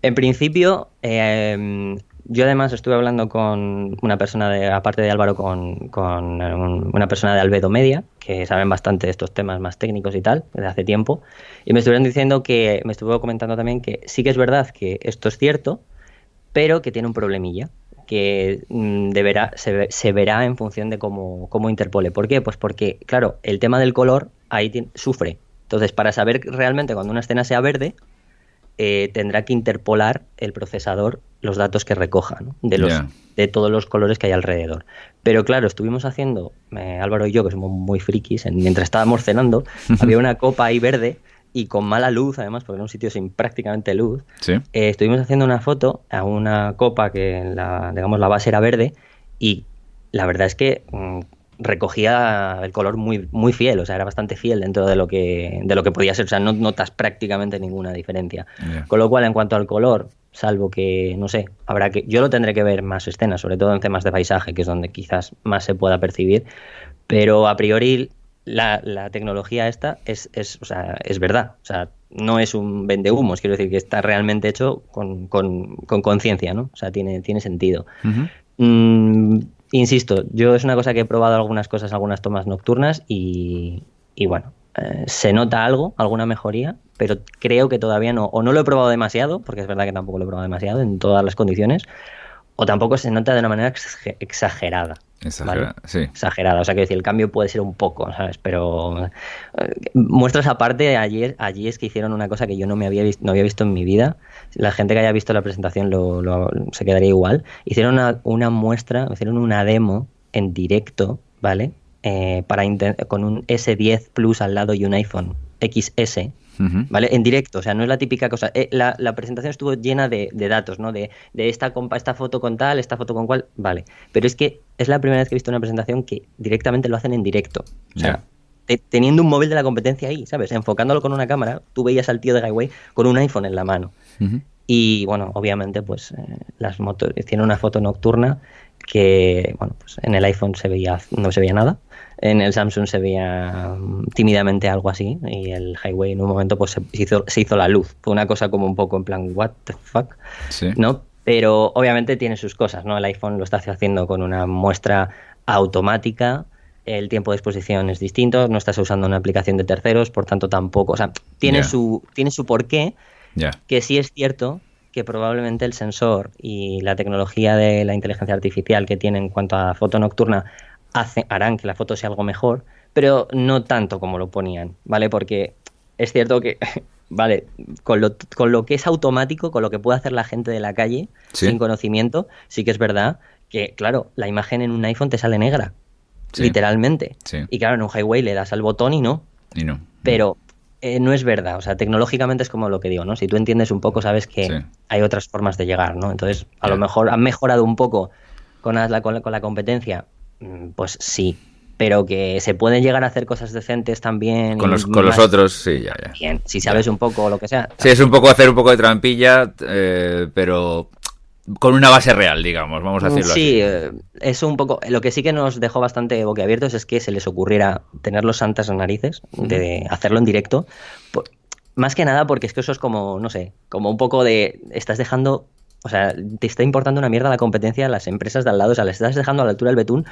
Speaker 3: En principio, em, yo además estuve hablando con una persona, de, aparte de Álvaro, con, una persona de Albedo Media, que saben bastante de estos temas más técnicos y tal, desde hace tiempo, y me estuvieron diciendo que, me estuvo comentando también que sí que es verdad que esto es cierto, pero que tiene un problemilla, que mm, deberá, se, verá en función de cómo, cómo interpole. ¿Por qué? Pues porque, claro, el tema del color ahí sufre. Entonces, para saber realmente cuando una escena sea verde, eh, tendrá que interpolar el procesador los datos que recoja de, los, de todos los colores que hay alrededor. Pero claro, estuvimos haciendo, eh, Álvaro y yo, que somos muy frikis, mientras estábamos cenando, había una copa ahí verde y con mala luz, además, porque era un sitio sin prácticamente luz.
Speaker 2: Eh,
Speaker 3: estuvimos haciendo una foto a una copa que, la, digamos, la base era verde y la verdad es que mm, recogía el color muy, muy fiel, o sea, era bastante fiel dentro de lo que, de lo que podía ser, o sea, no notas prácticamente ninguna diferencia. Con lo cual, en cuanto al color, salvo que, no sé, habrá que, yo lo tendré que ver más escenas, sobre todo en temas de paisaje, que es donde quizás más se pueda percibir, pero a priori la, la tecnología esta es, es, o sea, es verdad, o sea, no es un vendehumos, quiero decir que está realmente hecho con conciencia, con, ¿no? O sea, tiene, tiene sentido. Insisto, yo es una cosa que he probado algunas cosas, algunas tomas nocturnas y, bueno, eh, se nota algo, alguna mejoría, pero creo que todavía no, o no lo he probado demasiado, porque es verdad que tampoco lo he probado demasiado en todas las condiciones, o tampoco se nota de una manera exagerada.
Speaker 2: Exagerada, sí.
Speaker 3: Exagerada, o sea que decir, el cambio puede ser un poco, ¿sabes? Pero eh, muestras aparte, allí, allí es que hicieron una cosa que yo no me había visto, no había visto en mi vida. La gente que haya visto la presentación lo, se quedaría igual. Hicieron una, muestra, hicieron una demo en directo, ¿vale? Eh, para con un S10 Plus al lado y un iPhone XS ¿vale? En directo, o sea, no es la típica cosa. Eh, la, presentación estuvo llena de, datos, ¿no? De, esta, compa, esta foto con tal, esta foto con cual, vale. Pero es que es la primera vez que he visto una presentación que directamente lo hacen en directo. O sea, teniendo un móvil de la competencia ahí, ¿sabes? Enfocándolo con una cámara, tú veías al tío de Guyway con un iPhone en la mano. Y bueno, obviamente, pues eh, las motos tiene una foto nocturna que, bueno, pues en el iPhone se veía, no se veía nada. En el Samsung se veía tímidamente algo así y el Highway en un momento pues se hizo, se hizo la luz. Fue una cosa como un poco en plan, what the fuck, ¿no? Pero obviamente tiene sus cosas, ¿no? El iPhone lo está haciendo con una muestra automática, el tiempo de exposición es distinto, no estás usando una aplicación de terceros, por tanto tampoco, o sea, tiene su tiene su porqué, que sí es cierto que probablemente el sensor y la tecnología de la inteligencia artificial que tiene en cuanto a foto nocturna harán que la foto sea algo mejor, pero no tanto como lo ponían, ¿vale? Porque es cierto que, vale, con lo, con lo que es automático, con lo que puede hacer la gente de la calle, sin conocimiento, sí que es verdad que, claro, la imagen en un iPhone te sale negra, literalmente. Y claro, en un highway le das al botón y no.
Speaker 2: Y no.
Speaker 3: Pero eh, no es verdad, o sea, tecnológicamente es como lo que digo, ¿no? Si tú entiendes un poco, sabes que hay otras formas de llegar, ¿no? Entonces, a lo mejor han mejorado un poco con con la competencia, pues sí, pero que se pueden llegar a hacer cosas decentes también.
Speaker 2: Con los, con los otros, sí, ya, ya.
Speaker 3: Bien, si sabes un poco lo que sea.
Speaker 2: Sí, es un poco hacer un poco de trampilla, eh, pero con una base real, digamos, vamos a decirlo
Speaker 3: sí,
Speaker 2: así.
Speaker 3: Eh, es un poco. Lo que sí que nos dejó bastante boquiabiertos es que se les ocurriera tener los santas narices, de hacerlo en directo. más que nada porque es que eso es como, no sé, como un poco de. Estás dejando o sea, te está importando una mierda la competencia a las empresas de al lado. O sea, le estás dejando a la altura del betún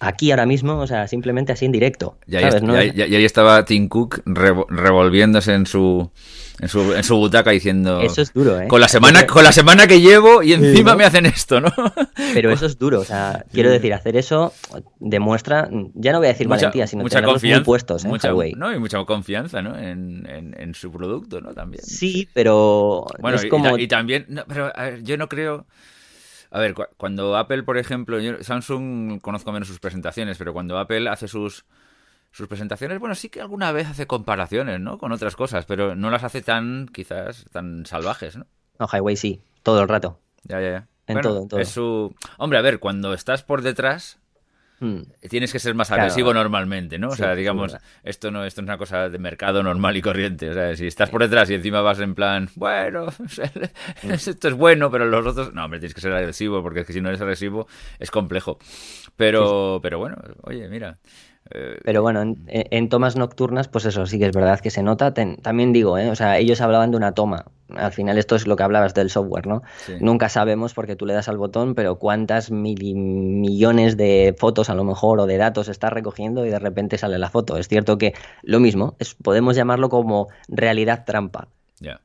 Speaker 3: aquí ahora mismo, o sea, simplemente así en directo.
Speaker 2: Y ahí, estaba Tim Cook revolviéndose en su, en su, en su butaca diciendo...
Speaker 3: Eso es duro, ¿eh?
Speaker 2: Con la semana, con la semana que llevo y encima me hacen esto, ¿no?
Speaker 3: Pero eso es duro, o sea, quiero decir, hacer eso demuestra, ya no voy a decir valentía, sino
Speaker 2: mucha confianza,
Speaker 3: muy puestos, ¿eh?
Speaker 2: Mucha, no, y mucha confianza, ¿no? En, en, su producto, ¿no? También.
Speaker 3: Sí, pero
Speaker 2: bueno, es como... y, también, pero yo no creo... A ver, cuando Apple, por ejemplo, Samsung conozco menos sus presentaciones, pero cuando Apple hace sus, sus presentaciones, bueno, sí que alguna vez hace comparaciones, ¿no? Con otras cosas, pero no las hace tan, quizás, tan salvajes, ¿no?
Speaker 3: No, Highway sí, todo el rato.
Speaker 2: Ya, ya, ya.
Speaker 3: En todo, en todo.
Speaker 2: Es su... Hombre, a ver, cuando estás por detrás, Hmm. Tienes que ser más agresivo normalmente, ¿no? O sea, digamos, esto no, esto es una cosa de mercado normal y corriente. O sea, si estás por detrás y encima vas en plan, bueno, hmm. esto es bueno, pero los otros. No, hombre, tienes que ser agresivo, porque es que si no eres agresivo es complejo. Pero, pero bueno, oye, mira.
Speaker 3: Eh, Pero bueno, en, tomas nocturnas, pues eso sí que es verdad que se nota. también digo, ¿eh? o sea, ellos hablaban de una toma. Al final esto es lo que hablabas del software, ¿no? Nunca sabemos porque tú le das al botón, pero cuántas mil millones de fotos a lo mejor o de datos estás recogiendo y de repente sale la foto. Es cierto que lo mismo, es, podemos llamarlo como realidad trampa.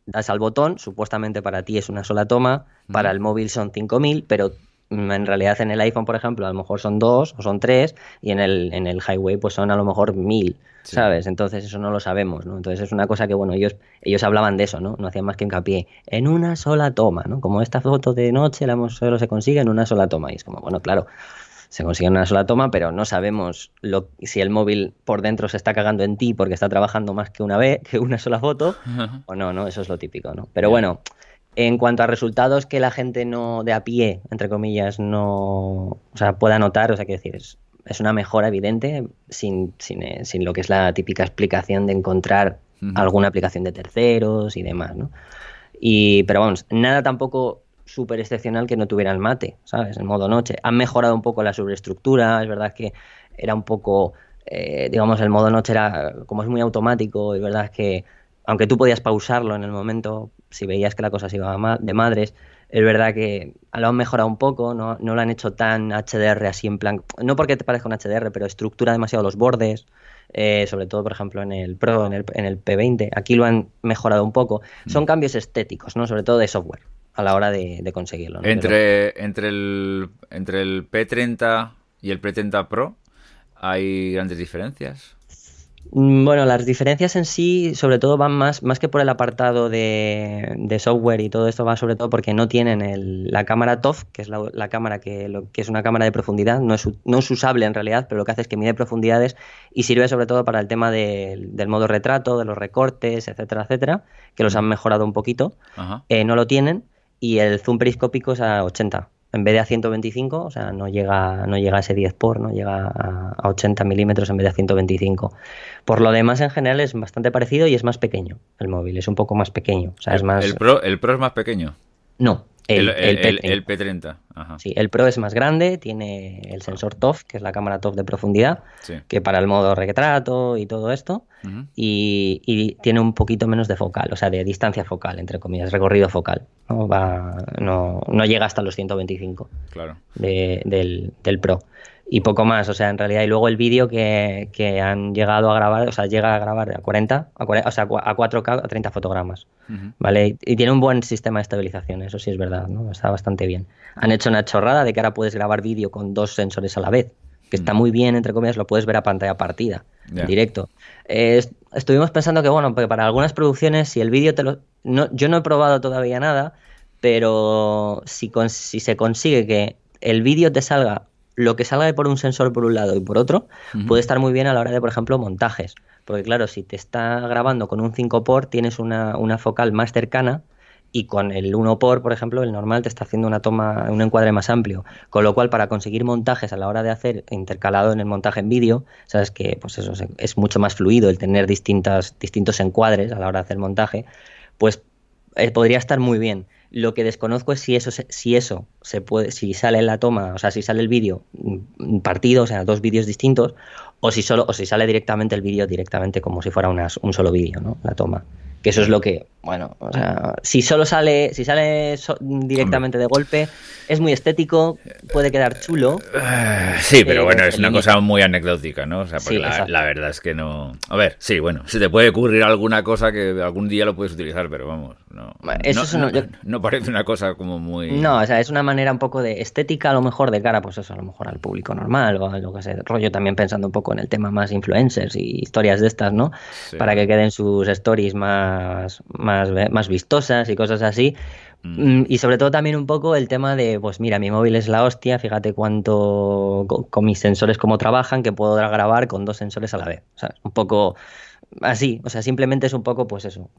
Speaker 3: Das al botón, supuestamente para ti es una sola toma, para el móvil son 5000, pero en realidad en el iPhone, por ejemplo, a lo mejor son dos o son tres y en el, en el Highway pues son a lo mejor mil, ¿sabes? Entonces eso no lo sabemos, ¿no? Entonces es una cosa que, bueno, ellos, ellos hablaban de eso, ¿no? No hacían más que hincapié en una sola toma, ¿no? Como esta foto de noche la solo se consigue en una sola toma y es como, bueno, claro, se consigue en una sola toma, pero no sabemos lo, si el móvil por dentro se está cagando en ti porque está trabajando más que una vez, que una sola foto, o no, ¿no? Eso es lo típico, ¿no? Pero bueno, en cuanto a resultados que la gente no de a pie, entre comillas, no o sea, pueda notar, o sea, que decir, es, es una mejora evidente sin, sin, eh, sin, lo que es la típica explicación de encontrar alguna aplicación de terceros y demás, ¿no? Y, pero vamos, nada tampoco súper excepcional que no tuviera el mate, ¿sabes? En modo noche. Han mejorado un poco la sobreestructura, es verdad que era un poco, eh, digamos, el modo noche era, como es muy automático, es verdad que aunque tú podías pausarlo en el momento, si veías que la cosa se iba de madres, es verdad que lo han mejorado un poco, no, lo han hecho tan HDR así en plan, no porque te parezca un HDR, pero estructura demasiado los bordes, eh, sobre todo por ejemplo en el Pro, en el, en el P20, aquí lo han mejorado un poco. Son mm. cambios estéticos, ¿no? Sobre todo de software a la hora de, conseguirlo.
Speaker 2: Entre, entre, el, entre el P30 y el P30 Pro hay grandes diferencias.
Speaker 3: Mm, bueno, las diferencias en sí, sobre todo, van más, más que por el apartado de, software y todo esto, va sobre todo porque no tienen la cámara TOF, que es la, cámara que, lo, que, es una cámara de profundidad, no es, no es usable en realidad, pero lo que hace es que mide profundidades y sirve sobre todo para el tema del modo retrato, de los recortes, etcétera, etcétera, que los han mejorado un poquito. Eh, no lo tienen y el zoom periscópico es a 80 en vez de a 125, o sea, no llega, no llega a ese 10 por, no llega a, 80 milímetros en vez de a 125. Por lo demás, en general, es bastante parecido y es más pequeño el móvil, es un poco más pequeño. O sea,
Speaker 2: el,
Speaker 3: es más...
Speaker 2: el, Pro, ¿El Pro es más pequeño?
Speaker 3: No,
Speaker 2: el, el, P30.
Speaker 3: Sí, el Pro es más grande, tiene el sensor TOF, que es la cámara TOF de profundidad, que para el modo retrato y todo esto, y, tiene un poquito menos de focal, o sea, de distancia focal, entre comillas, recorrido focal. No, va, no, no llega hasta los 125
Speaker 2: claro.
Speaker 3: del, del Pro y poco más, o sea, en realidad, y luego el vídeo que, que, han llegado a grabar, o sea, llega a grabar a 40, a o sea, a 4K, a 30 fotogramas, ¿vale? Y, tiene un buen sistema de estabilización, eso sí es verdad, ¿no? Está bastante bien. Han hecho una chorrada de que ahora puedes grabar vídeo con dos sensores a la vez, que está muy bien, entre comillas, lo puedes ver a pantalla partida, en directo. estuvimos pensando que, bueno, porque para algunas producciones, si el vídeo te lo... No, yo no he probado todavía nada, pero si, si se consigue que el vídeo te salga lo que salga por un sensor por un lado y por otro puede estar muy bien a la hora de, por ejemplo, montajes. Porque claro, si te está grabando con un 5 por, tienes una, focal más cercana y con el 1 por, por ejemplo, el normal te está haciendo una toma, un encuadre más amplio. Con lo cual, para conseguir montajes a la hora de hacer intercalado en el montaje en vídeo, sabes que pues eso es mucho más fluido el tener distintas, distintos encuadres a la hora de hacer montaje, pues eh, podría estar muy bien. Lo que desconozco es si eso, si eso se puede, si sale en la toma, o sea, si sale el vídeo mm, partido, o sea, dos vídeos distintos, o si solo, o si sale directamente el vídeo directamente como si fuera un solo vídeo, ¿no? La toma. Que eso es lo que bueno, o sea, si solo sale, si sale directamente de golpe, es muy estético, puede quedar chulo.
Speaker 2: Eh, sí, pero bueno, es una cosa muy anecdótica, ¿no? O sea, porque la, verdad es que no. A ver, sí, bueno, se te puede ocurrir alguna cosa que algún día lo puedes utilizar, pero vamos, no. Eso no, no, parece una cosa como muy.
Speaker 3: No, o sea, es una manera un poco de estética, a lo mejor de cara, pues eso, a lo mejor al público normal o algo que sé, rollo también pensando un poco en el tema más influencers y historias de estas, ¿no? Para que queden sus stories más más, vistosas y cosas así. Mm. Mm, y sobre todo también un poco el tema de, pues mira, mi móvil es la hostia, fíjate cuánto con, mis sensores cómo trabajan, que puedo grabar con dos sensores a la vez. O sea, un poco así, o sea, simplemente es un poco, pues eso,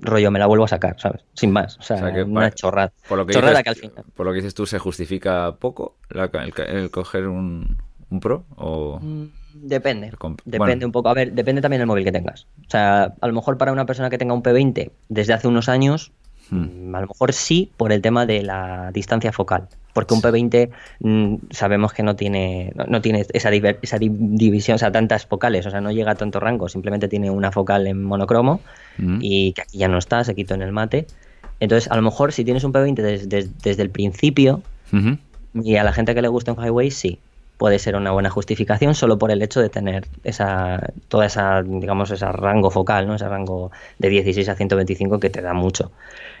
Speaker 3: rollo, me la vuelvo a sacar, ¿sabes? Sin más, o sea, una chorrada.
Speaker 2: Por lo que chorrada dices, que al final. Por lo que dices tú, ¿se justifica poco el, coger un, un, Pro? O...
Speaker 3: Mm, Depende. Depende un poco. A ver, depende también del móvil que tengas. O sea, a lo mejor para una persona que tenga un P20 desde hace unos años, hmm. mm, a lo mejor sí por el tema de la distancia focal. Porque un P20 mm, sabemos que no tiene, no, tiene esa, esa división, o sea, tantas focales, o sea, no llega a tanto rango, simplemente tiene una focal en monocromo hmm. y que aquí ya no está, se quitó en el mate. Entonces, a lo mejor si tienes un P20 desde el principio, y a la gente que le gusta un highway, sí puede ser una buena justificación solo por el hecho de tener esa toda esa digamos ese rango focal no ese rango de 16 a 125 que te da mucho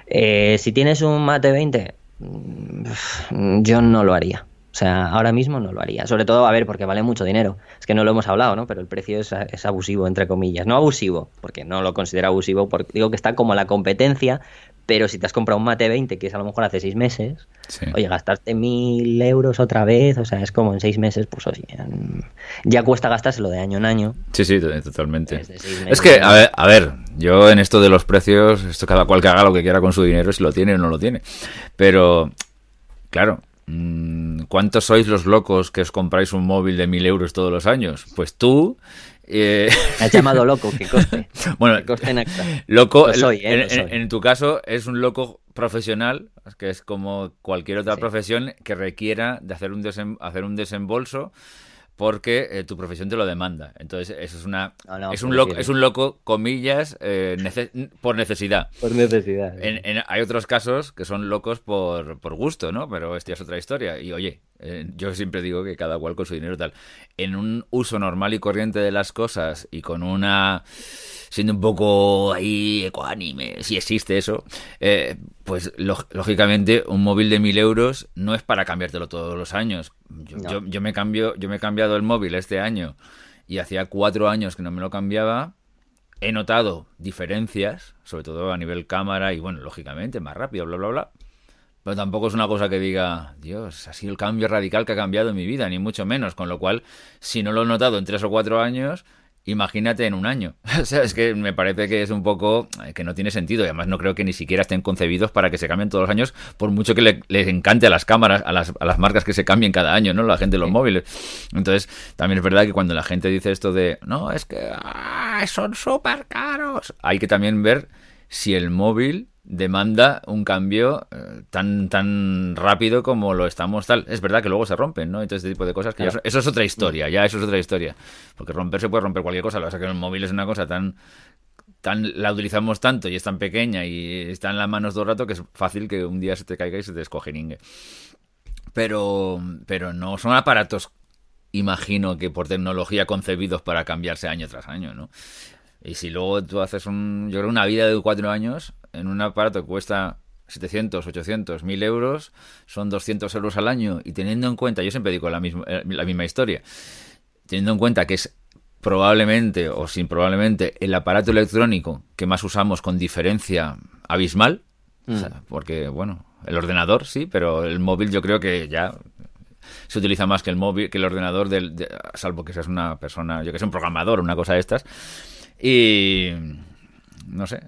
Speaker 3: eh, si tienes un mate 20 mm, yo no lo haría o sea, ahora mismo no lo haría. Sobre todo, a ver, porque vale mucho dinero. Es que no lo hemos hablado, ¿no? Pero el precio es, es abusivo, entre comillas. No abusivo, porque no lo considero abusivo, porque digo que está como la competencia, pero si te has comprado un Mate 20, que es a lo mejor hace seis meses, oye, gastarte mil euros otra vez, o sea, es como en seis meses, pues oye, ya cuesta gastárselo de año en año.
Speaker 2: Sí, sí, totalmente. Es que, a ver, a ver, yo en esto de los precios, esto cada cual que haga lo que quiera con su dinero, si lo tiene o no lo tiene. Pero, claro, mm, ¿cuántos sois los locos que os compráis un móvil de mil euros todos los años? Pues tú
Speaker 3: eh... has llamado loco, que coste.
Speaker 2: Bueno, loco, en, tu caso es un loco profesional, que es como cualquier otra profesión que requiera de hacer un, hacer un desembolso porque eh, tu profesión te lo demanda. Entonces, eso es una es un loco, es un loco comillas eh, por necesidad.
Speaker 3: Por necesidad.
Speaker 2: hay otros casos que son locos por, por gusto, ¿no? Pero esta es otra historia. Y oye, eh, yo siempre digo que cada cual con su dinero tal. En un uso normal y corriente de las cosas y con una siendo un poco ahí ecuánime, si existe eso, eh, pues lógicamente un móvil de mil euros no es para cambiártelo todos los años. Yo, me cambio, yo me he cambiado el móvil este año y hacía cuatro años que no me lo cambiaba. He notado diferencias, sobre todo a nivel cámara y bueno, lógicamente más rápido, bla, bla, bla. Pero tampoco es una cosa que diga, Dios, ha sido el cambio radical que ha cambiado en mi vida, ni mucho menos. Con lo cual, si no lo he notado en tres o cuatro años, imagínate en un año. o sea, es que me parece que es un poco eh, que no tiene sentido y además no creo que ni siquiera estén concebidos para que se cambien todos los años, por mucho que le, les encante a las cámaras, a las, a las, marcas que se cambien cada año, ¿no? La gente de los móviles. Entonces, también es verdad que cuando la gente dice esto de, no, es que son súper caros, hay que también ver si el móvil demanda un cambio eh, tan tan rápido como lo estamos tal. Es verdad que luego se rompen, ¿no? Entonces, este tipo de cosas que eso, es otra historia, ya eso es otra historia. Porque romper se puede romper cualquier cosa, lo que pasa es que el móvil es una cosa tan tan la utilizamos tanto y es tan pequeña y está en las manos todo el rato que es fácil que un día se te caiga y se te descojeringue. Pero pero no son aparatos imagino que por tecnología concebidos para cambiarse año tras año, ¿no? Y si luego tú haces un, yo creo una vida de cuatro años en un aparato que cuesta 700, 800, 1000 euros, son 200 euros al año. Y teniendo en cuenta, yo siempre digo la misma, eh, la misma historia, teniendo en cuenta que es probablemente o sin probablemente el aparato electrónico que más usamos con diferencia abismal, mm. porque bueno, el ordenador sí, pero el móvil yo creo que ya se utiliza más que el móvil, que el ordenador, del, salvo que seas una persona, yo que sé, un programador, una cosa de estas. Y no sé,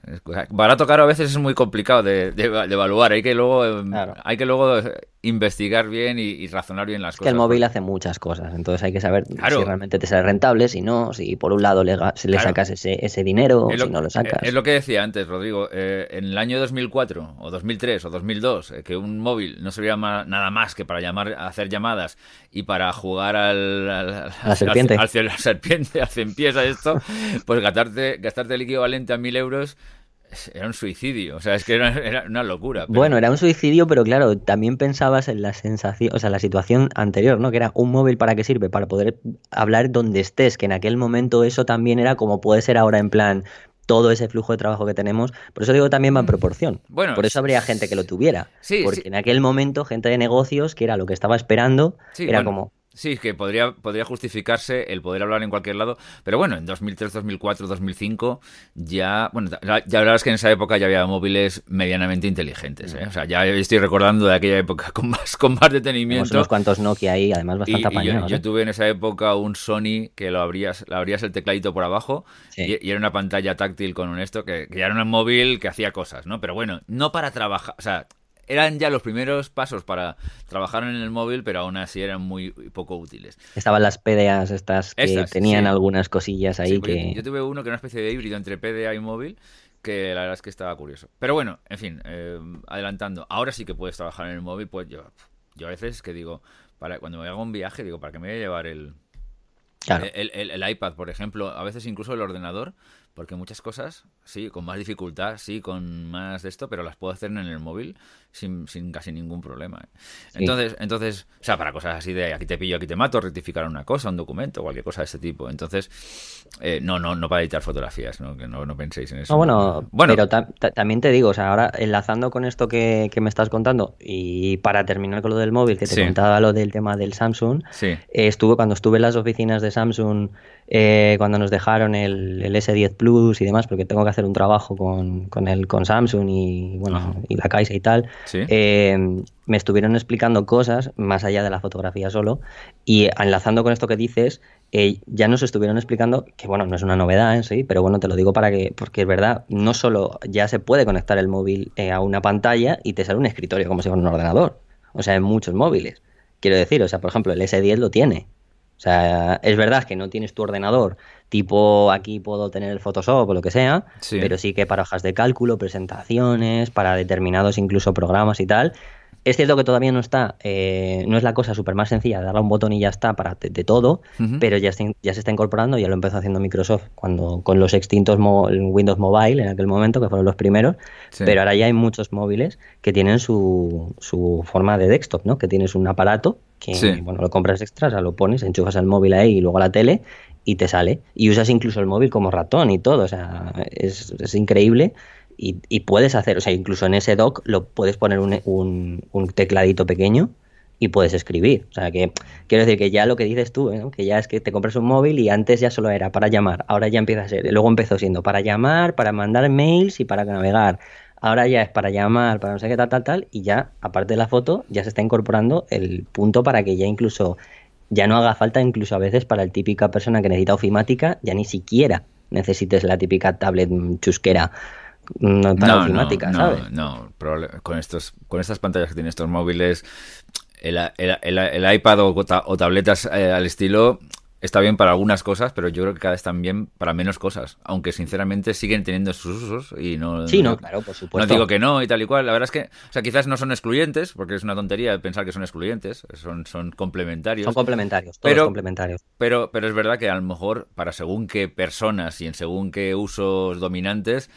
Speaker 2: barato caro a veces es muy complicado de, evaluar, hay que luego em, hay que luego investigar bien y, razonar bien las cosas.
Speaker 3: Que el móvil hace muchas cosas, entonces hay que saber si realmente te sale rentable, si no, si por un lado le, le sacas ese, ese dinero o si no lo sacas.
Speaker 2: Es lo que decía antes, Rodrigo, eh, en el año 2004 o 2003 o 2002, eh, que un móvil no servía nada más que para llamar, hacer llamadas y para jugar al,
Speaker 3: a la serpiente,
Speaker 2: al, la serpiente, a esto, pues gastarte, gastarte el equivalente a mil euros era un suicidio, o sea, es que era, una locura.
Speaker 3: Bueno, era un suicidio, pero claro, también pensabas en la sensación, o sea, la situación anterior, ¿no? Que era un móvil para qué sirve, para poder hablar donde estés, que en aquel momento eso también era como puede ser ahora en plan todo ese flujo de trabajo que tenemos. Por eso digo también va en proporción. Bueno, por eso habría gente que lo tuviera. Sí, porque en aquel momento, gente de negocios, que era lo que estaba esperando, era como,
Speaker 2: Sí, que podría, podría justificarse el poder hablar en cualquier lado, pero bueno, en 2003, 2004, 2005 ya, bueno, ya la verdad es que en esa época ya había móviles medianamente inteligentes, ¿eh? o sea, ya estoy recordando de aquella época con más, con más detenimiento.
Speaker 3: Unos cuantos Nokia ahí, además bastante
Speaker 2: apañados. yo, ¿eh? tuve en esa época un Sony que lo abrías, lo abrías el tecladito por abajo y, era una pantalla táctil con un esto, que, que ya era un móvil que hacía cosas, ¿no? Pero bueno, no para trabajar, o sea, eran ya los primeros pasos para trabajar en el móvil, pero aún así eran muy poco útiles.
Speaker 3: Estaban las PDAs estas que tenían algunas cosillas ahí que...
Speaker 2: Yo tuve uno que era una especie de híbrido entre PDA y móvil, que la verdad es que estaba curioso. Pero bueno, en fin, eh, adelantando, ahora sí que puedes trabajar en el móvil, pues yo, yo a veces que digo, para cuando me hago un viaje, digo, ¿para qué me voy a llevar el, el, iPad, por ejemplo, a veces incluso el ordenador, porque muchas cosas, sí, con más dificultad, sí, con más de esto, pero las puedo hacer en el móvil sin, sin casi ningún problema. ¿eh? Entonces, entonces, o sea, para cosas así de aquí te pillo, aquí te mato, rectificar una cosa, un documento, cualquier cosa de este tipo. Entonces, eh, no, no, no para editar fotografías, ¿no? que no, penséis en eso.
Speaker 3: bueno, bueno, pero también te digo, o sea, ahora enlazando con esto que, me estás contando y para terminar con lo del móvil, que te contaba lo del tema del Samsung, eh, estuve cuando estuve en las oficinas de Samsung eh, cuando nos dejaron el, S10 Plus y demás, porque tengo que hacer un trabajo con, con, el, con Samsung y, bueno, y la Caixa y tal, eh, me estuvieron explicando cosas más allá de la fotografía solo y enlazando con esto que dices, eh, ya nos estuvieron explicando que, bueno, no es una novedad en sí, pero bueno, te lo digo para que, porque es verdad, no solo ya se puede conectar el móvil a una pantalla y te sale un escritorio como si fuera un ordenador, o sea, en muchos móviles. Quiero decir, o sea, por ejemplo, el S10 lo tiene. O sea, es verdad que no tienes tu ordenador, tipo aquí puedo tener el Photoshop o lo que sea, pero sí que para hojas de cálculo, presentaciones, para determinados incluso programas y tal, es cierto que todavía no está, eh, no es la cosa súper más sencilla darle un botón y ya está para de, todo, pero ya, ya se está incorporando, ya lo empezó haciendo Microsoft cuando con los extintos Windows Mobile en aquel momento, que fueron los primeros, pero ahora ya hay muchos móviles que tienen su, su forma de desktop, ¿no? Que tienes un aparato que, bueno, lo compras extras, lo pones, enchufas el móvil ahí y luego la tele y te sale. Y usas incluso el móvil como ratón y todo, o sea, es, es increíble y, puedes hacer, o sea, incluso en ese dock lo puedes poner un, un, tecladito pequeño y puedes escribir. O sea, que quiero decir que ya lo que dices tú, ¿eh? que ya es que te compras un móvil y antes ya solo era para llamar, ahora ya empieza a ser, luego empezó siendo para llamar, para mandar mails y para navegar. Ahora ya es para llamar, para no sé qué tal, tal, tal, y ya, aparte de la foto, ya se está incorporando el punto para que ya incluso, ya no haga falta incluso a veces para el típica persona que necesita ofimática, ya ni siquiera necesites la típica tablet chusquera no no, no,
Speaker 2: No, con, estos, con estas pantallas que tienen estos móviles, el, el, iPad o, tabletas eh, al estilo está bien para algunas cosas, pero yo creo que cada vez están bien para menos cosas, aunque sinceramente siguen teniendo sus usos y no...
Speaker 3: Sí, no, claro, por supuesto.
Speaker 2: No digo que no y tal y cual, la verdad es que, o sea, quizás no son excluyentes, porque es una tontería pensar que son excluyentes, son, son complementarios.
Speaker 3: Son complementarios, todos pero, complementarios.
Speaker 2: Pero, pero es verdad que a lo mejor para según qué personas y en según qué usos dominantes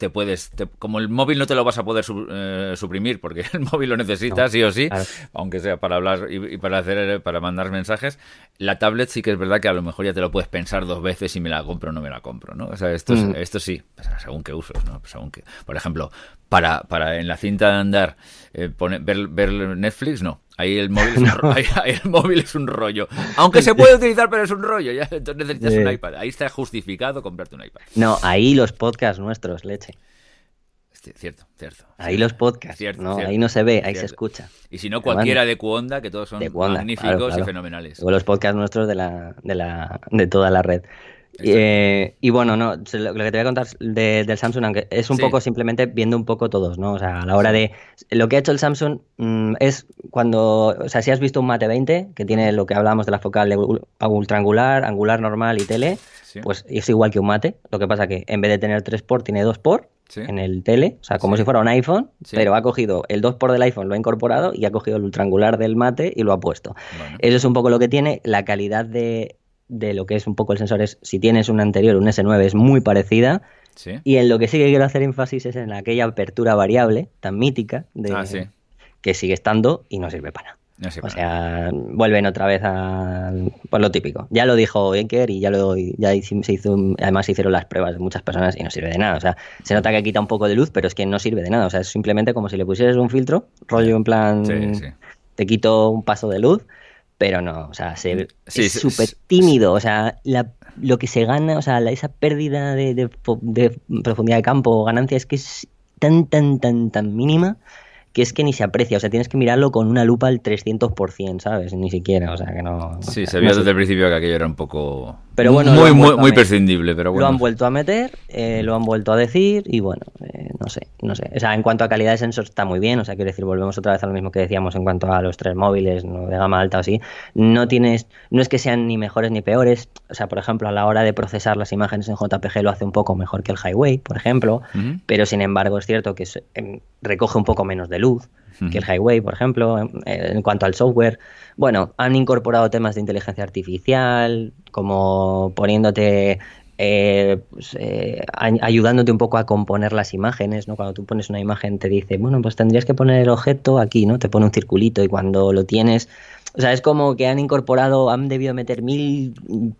Speaker 2: te puedes, como el móvil no te lo vas a poder eh, suprimir porque el móvil lo necesitas sí o sí, aunque sea para hablar y, para hacer para mandar mensajes, la tablet sí que es verdad que a lo mejor ya te lo puedes pensar dos veces si me la compro o no me la compro, ¿no? O sea, esto, mm. esto sí, según qué usos, ¿no? Pues, según que, por ejemplo, para, para en la cinta de andar eh, ver, ver Netflix, no. Ahí el móvil es un, ahí, el móvil es un rollo. Aunque se puede utilizar, pero es un rollo. Ya, entonces necesitas un iPad. Ahí está justificado comprarte un iPad.
Speaker 3: No, ahí los podcasts nuestros, leche.
Speaker 2: Cierto, cierto.
Speaker 3: Ahí los podcasts. Cierto, ahí no se ve, ahí se escucha.
Speaker 2: Y si no, cualquiera de Cuonda, que todos son magníficos y fenomenales.
Speaker 3: O los podcasts nuestros de, la, de, la, de toda la red. Eh, y bueno, no, lo que te voy a contar del Samsung, aunque es un poco simplemente viendo un poco todos, ¿no? O sea, a la hora de. Lo que ha hecho el Samsung mm, es cuando. O sea, si has visto un Mate 20, que tiene lo que hablábamos de la focal de ultraangular, angular normal y tele, pues es igual que un Mate. Lo que pasa que en vez de tener 3 por, tiene 2 por. En el tele, o sea, como si fuera un iPhone, pero ha cogido el 2 por del iPhone, lo ha incorporado y ha cogido el ultraangular del mate y lo ha puesto. Eso es un poco lo que tiene. La calidad de, de lo que es un poco el sensor es, si tienes un anterior, un S9, es muy parecida. Y en lo que sí que quiero hacer énfasis es en aquella apertura variable tan mítica de,
Speaker 2: ah,
Speaker 3: que sigue estando y no sirve para nada o sea, vuelven otra vez a pues lo típico. Ya lo dijo Enker y ya lo ya se hizo, además se hicieron las pruebas de muchas personas y no sirve de nada. O sea, se nota que quita un poco de luz, pero es que no sirve de nada. O sea, es simplemente como si le pusieras un filtro, rollo en plan, te quito un paso de luz, pero no, o sea, se, es súper tímido. O sea, lo que se gana, o sea, esa pérdida de, de profundidad de campo o ganancia es que es tan, tan, tan, tan mínima que es que ni se aprecia, o sea, tienes que mirarlo con una lupa al 300%, ¿sabes? Ni siquiera, o sea, que no...
Speaker 2: Sí, se vio desde el principio que aquello era un poco... Pero bueno, muy, muy, muy prescindible, pero bueno.
Speaker 3: Lo han vuelto a meter, eh, lo han vuelto a decir y bueno, no sé, no sé. O sea, en cuanto a calidad de sensor está muy bien, o sea, quiero decir, volvemos otra vez a lo mismo que decíamos en cuanto a los tres móviles ¿no? de gama alta o así. No tienes, no es que sean ni mejores ni peores, o sea, por ejemplo, a la hora de procesar las imágenes en JPG lo hace un poco mejor que el Highway, por ejemplo, pero sin embargo es cierto que em, recoge un poco menos de luz que el Highway, por ejemplo, en, cuanto al software. Bueno, han incorporado temas de inteligencia artificial, como poniéndote eh, pues, eh, ayudándote un poco a componer las imágenes, ¿no? Cuando tú pones una imagen te dice, bueno, pues tendrías que poner el objeto aquí, ¿no? Te pone un circulito y cuando lo tienes, o sea, es como que han incorporado, han debido meter mil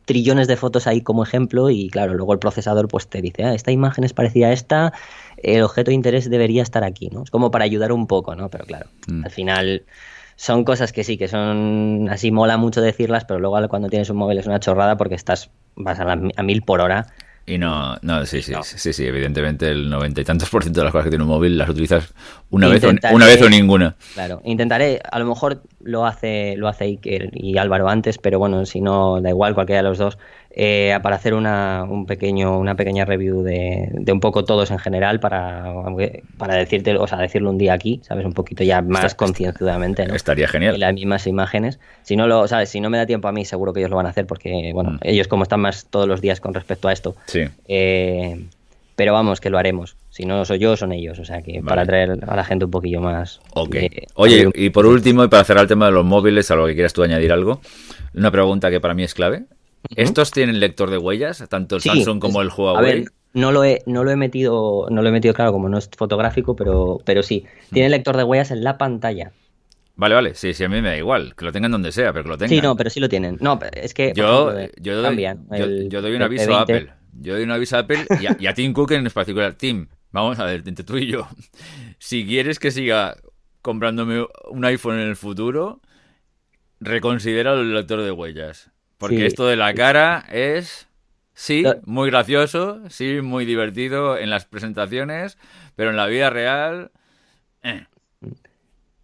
Speaker 3: trillones de fotos ahí como ejemplo y claro, luego el procesador pues te dice, ah, esta imagen es parecida a esta, el objeto de interés debería estar aquí, ¿no? Es como para ayudar un poco, ¿no? Pero claro, mm. al final son cosas que sí, que son así, mola mucho decirlas, pero luego cuando tienes un móvil es una chorrada porque estás, vas a, a mil por hora.
Speaker 2: Y no, no, sí, sí, sí, sí, evidentemente el noventa y tantos por ciento de las cosas que tiene un móvil las utilizas una vez o, una vez o ninguna.
Speaker 3: Claro, intentaré, a lo mejor lo hace, lo hace Iker y Álvaro antes, pero bueno, si no, da igual, cualquiera de los dos, eh, para hacer una, un pequeño, una pequeña review de, de, un poco todos en general para, para decirte, o sea, decirlo un día aquí, ¿sabes? Un poquito ya más concienzudamente, ¿no?
Speaker 2: Estaría genial.
Speaker 3: las mismas imágenes. Si no lo, ¿sabes? Si no me da tiempo a mí, seguro que ellos lo van a hacer porque, bueno, mm. ellos como están más todos los días con respecto a esto.
Speaker 2: Sí.
Speaker 3: Eh, pero vamos, que lo haremos. Si no soy yo, son ellos. O sea que para traer a la gente un poquillo más.
Speaker 2: Ok. Oye, y por último, y para cerrar el tema de los móviles, a lo que quieras tú añadir algo, una pregunta que para mí es clave. ¿Estos tienen lector de huellas? Tanto el Samsung como el Huawei. A ver,
Speaker 3: no lo he, no lo he metido, no lo he metido claro como no es fotográfico, pero, pero sí. Tiene lector de huellas en la pantalla.
Speaker 2: Vale, vale, sí, sí, a mí me da igual, que lo tengan donde sea, pero que lo tengan.
Speaker 3: Sí, no, pero sí lo tienen. No, es que
Speaker 2: yo, yo, doy, yo, doy un aviso a Apple. Yo doy un aviso a Apple y a, y a Tim Cook en particular. Tim, vamos a ver, entre tú y yo. Si quieres que siga comprándome un iPhone en el futuro, reconsidera el lector de huellas. Porque esto de la cara es, sí, muy gracioso, sí, muy divertido en las presentaciones, pero en la vida real... Eh.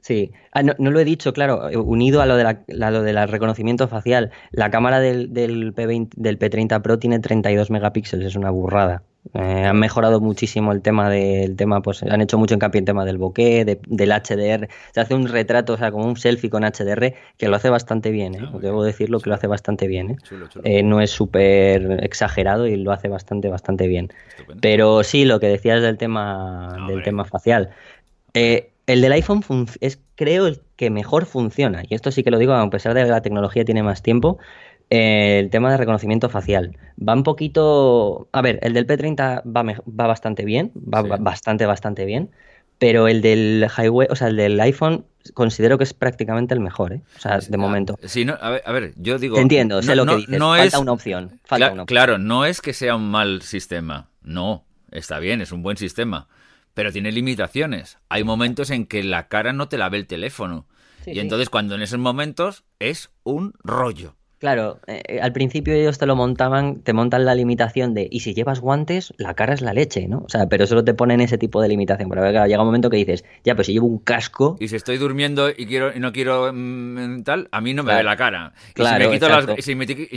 Speaker 3: Sí, ah, no, lo he dicho, claro, unido a lo, de la, lo del reconocimiento facial, la cámara del, del, P20, del P30 Pro tiene 32 megapíxeles, es una burrada. Eh, han mejorado muchísimo el tema del tema, pues han hecho mucho hincapié en tema del bokeh, del HDR. Se hace un retrato, o sea, como un selfie con HDR, que lo hace bastante bien, ¿eh? Ah, debo decirlo que lo hace bastante bien. ¿eh? eh no es súper exagerado y lo hace bastante, bastante bien. Pero sí, lo que decías del tema, del tema facial. el del iPhone es, creo, el que mejor funciona. Y esto sí que lo digo, a pesar de que la tecnología tiene más tiempo, el tema de reconocimiento facial. Va un poquito. A ver, el del P30 va, va bastante bien, va bastante, bastante bien. Pero el del Highway, o sea, el del iPhone, considero que es prácticamente el mejor, ¿eh? O sea, de momento.
Speaker 2: Sí, no, a, ver, yo digo.
Speaker 3: entiendo, sé lo que dices. falta es, una opción.
Speaker 2: Claro, no es que sea un mal sistema. No, está bien, es un buen sistema. Pero tiene limitaciones. Hay momentos en que la cara no te la ve el teléfono. y entonces, cuando en esos momentos es un rollo.
Speaker 3: Claro, eh, eh, al principio ellos te lo montaban, te montan la limitación de, y si llevas guantes, la cara es la leche, ¿no? O sea, pero solo te ponen ese tipo de limitación. Pero claro, llega un momento que dices, ya, pues si llevo un casco.
Speaker 2: Y si estoy durmiendo y quiero y no quiero mm, tal, a mí no me ve la cara. Y, si me quito las, y,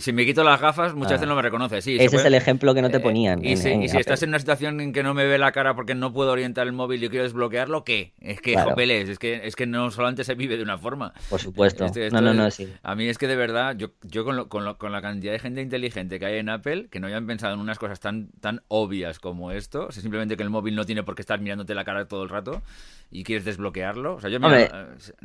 Speaker 2: si me, quito las gafas, muchas veces no me reconoce. Sí,
Speaker 3: ese es el ejemplo que no te eh, ponían.
Speaker 2: y, si, estás en una situación en que no me ve la cara porque no puedo orientar el móvil y quiero desbloquearlo, ¿qué? Es que, jopeles, es que, es que no solamente se vive de una forma.
Speaker 3: Por supuesto. no, no, no, sí.
Speaker 2: A mí es que de verdad, yo, yo con, lo, con, lo, con la cantidad de gente inteligente que hay en Apple que no hayan pensado en unas cosas tan, tan obvias como esto. O sea, simplemente que el móvil no tiene por qué estar mirándote la cara todo el rato y quieres desbloquearlo. O sea, yo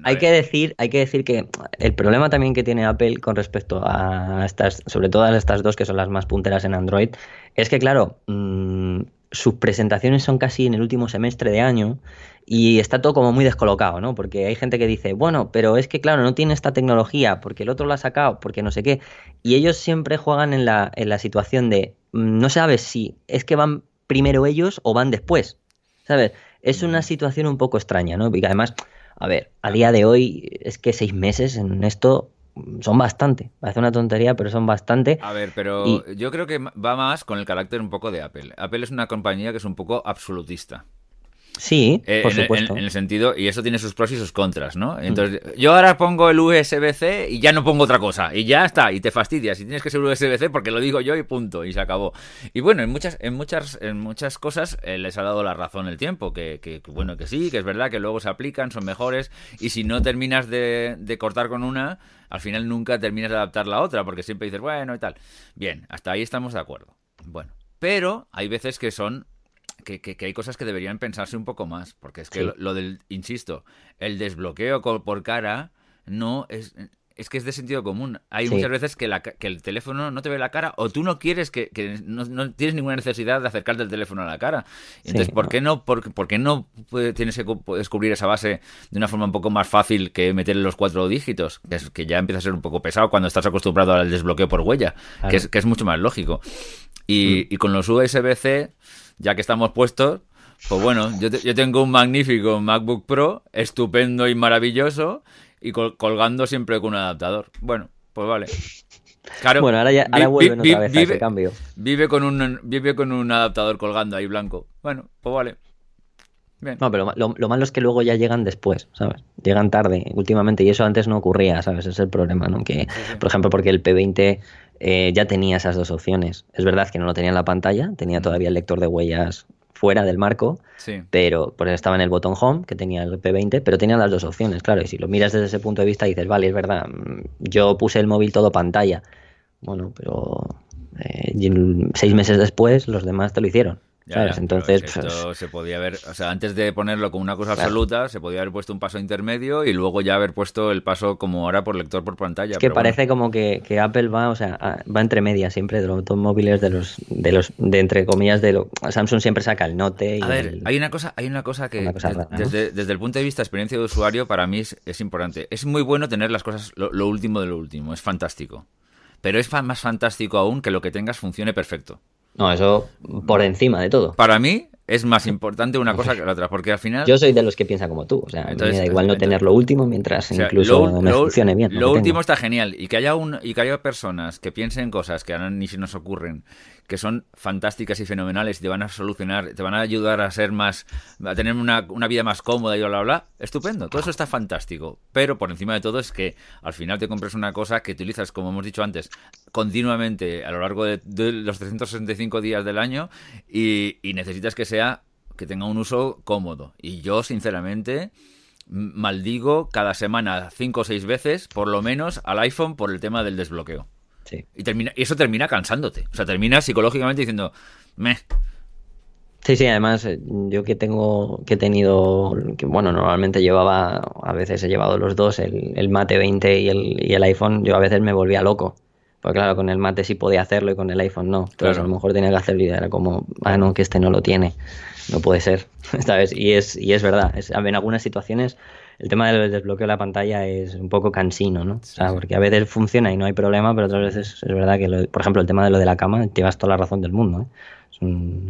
Speaker 3: hay que decir, hay que decir que el problema también que tiene Apple con respecto a estas, sobre todo a estas dos que son las más punteras en Android, es que claro, mm, sus presentaciones son casi en el último semestre de año y está todo como muy descolocado, ¿no? Porque hay gente que dice, bueno, pero es que claro, no tiene esta tecnología, porque el otro la ha sacado, porque no sé qué. Y ellos siempre juegan en la, en la situación de, mm, no sabes si es que van primero ellos o van después, ¿sabes? Es una situación un poco extraña, ¿no? Porque además, a ver, a día de hoy es que seis meses en esto son bastante. Parece una tontería, pero son bastante.
Speaker 2: A ver, pero yo creo que va más con el carácter un poco de Apple. Apple es una compañía que es un poco absolutista.
Speaker 3: Sí, eh, por supuesto.
Speaker 2: En, el sentido, y eso tiene sus pros y sus contras, ¿no? Entonces, yo ahora pongo el USB-C y ya no pongo otra cosa, y ya está, y te fastidias, y tienes que ser USB-C porque lo digo yo y punto, y se acabó. Y bueno, en muchas, en muchas, en muchas cosas eh, les ha dado la razón el tiempo, que, que, bueno, que sí, que es verdad, que luego se aplican, son mejores, y si no terminas de, de cortar con una, al final nunca terminas de adaptar la otra, porque siempre dices, bueno, y tal. Bien, hasta ahí estamos de acuerdo. Bueno, pero hay veces que son que, hay cosas que deberían pensarse un poco más, porque es que lo, del, insisto, el desbloqueo por cara no es... Es que es de sentido común. Hay muchas veces que, el teléfono no te ve la cara o tú no quieres que, no, tienes ninguna necesidad de acercarte el teléfono a la cara. Entonces, ¿por qué no, por, qué no tienes que descubrir esa base de una forma un poco más fácil que meterle los cuatro dígitos? Que, es, que ya empieza a ser un poco pesado cuando estás acostumbrado al desbloqueo por huella, que, es, que es mucho más lógico. Y, mm. y con los USB-C ya que estamos puestos, pues bueno, yo, yo tengo un magnífico MacBook Pro, estupendo y maravilloso, y colgando siempre con un adaptador. Bueno, pues vale.
Speaker 3: Claro, bueno, ahora, ya, ahora vuelven otra vez a ese cambio.
Speaker 2: Vive con, un, vive con un adaptador colgando ahí blanco. Bueno, pues vale.
Speaker 3: No, pero lo, malo es que luego ya llegan después, ¿sabes? Llegan tarde últimamente y eso antes no ocurría, ¿sabes? Ese es el problema, ¿no? Que, por ejemplo, porque el P20 eh, ya tenía esas dos opciones. Es verdad que no lo tenía en la pantalla, tenía todavía el lector de huellas fuera del marco, pero pues estaba en el botón home, que tenía el P20, pero tenía las dos opciones, claro, y si lo miras desde ese punto de vista dices, vale, es verdad, mm, yo puse el móvil todo pantalla, bueno, pero eh, seis meses después los demás te lo hicieron. Entonces,
Speaker 2: pues, se podía haber, o sea, antes de ponerlo como una cosa absoluta, se podía haber puesto un paso intermedio y luego ya haber puesto el paso como ahora por lector por pantalla.
Speaker 3: Es que parece como que, Apple va, o sea, va entre medias siempre de los automóviles de los, de los, de entre comillas, de lo, Samsung siempre saca el Note. Y
Speaker 2: a ver, hay una cosa, hay una cosa que desde, desde, el punto de vista de experiencia de usuario para mí es, importante. Es muy bueno tener las cosas lo último de lo último, es fantástico. Pero es más fantástico aún que lo que tengas funcione perfecto.
Speaker 3: No, eso por encima de todo.
Speaker 2: Para mí es más importante una cosa que la otra, porque al final...
Speaker 3: Yo soy de los que piensa como tú, o sea, me da igual no tener lo último mientras incluso me funcione bien.
Speaker 2: Lo, último está genial, y que haya un, y que haya personas que piensen cosas que ahora ni se nos ocurren, que son fantásticas y fenomenales y te van a solucionar, te van a ayudar a ser más, a tener una, vida más cómoda y bla, bla, bla, estupendo, todo eso está fantástico. Pero por encima de todo es que al final te compres una cosa que utilizas, como hemos dicho antes, continuamente a lo largo de, los 365 días del año y, necesitas que sea, que tenga un uso cómodo. Y yo, sinceramente, maldigo cada semana cinco o seis veces, por lo menos, al iPhone por el tema del desbloqueo. Y, termina, y eso termina cansándote. O sea, termina psicológicamente diciendo, meh.
Speaker 3: Sí, sí, además eh, yo que tengo, que he tenido, que bueno, normalmente llevaba, a veces he llevado los dos, el, Mate 20 y el, y el iPhone, yo a veces me volvía loco. Porque claro, con el Mate sí podía hacerlo y con el iPhone no. Entonces a lo mejor tenía que hacer vida, era como, ah, no, que este no lo tiene. No puede ser, vez. Y es, y es verdad, es, en algunas situaciones el tema del desbloqueo de la pantalla es un poco cansino, ¿no? o sea, porque a veces funciona y no hay problema, pero otras veces es verdad que, por ejemplo, el tema de lo de la cama, llevas toda la razón del mundo, ¿eh?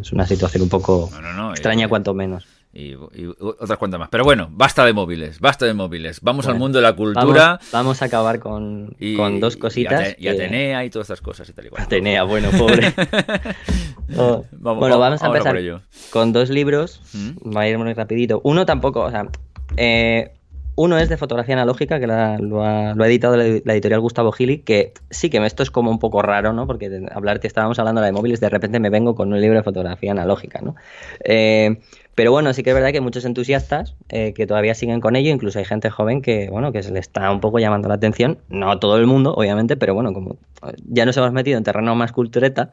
Speaker 3: es, una situación un poco extraña, cuanto menos.
Speaker 2: Y, otras cuantas más. Pero bueno, basta de móviles, basta de móviles. Vamos al mundo de la cultura.
Speaker 3: Vamos, a acabar con, con dos cositas.
Speaker 2: Y, Atenea y todas estas cosas y tal y cual.
Speaker 3: Atenea, bueno, pobre. Oh, bueno, vamos a empezar con dos libros. ¿Mm? Va a ir muy rapidito. Uno tampoco, o sea, eh, uno es de fotografía analógica, que lo, ha, editado la, editorial Gustavo Gili, que sí que esto es como un poco raro, ¿no? Porque hablarte, estábamos hablando de móviles, de repente me vengo con un libro de fotografía analógica, ¿no? Eh, pero bueno, sí que es verdad que hay muchos entusiastas eh, que todavía siguen con ello, incluso hay gente joven que, bueno, que se le está un poco llamando la atención, no todo el mundo, obviamente, pero bueno, como ya nos hemos metido en terreno más cultureta,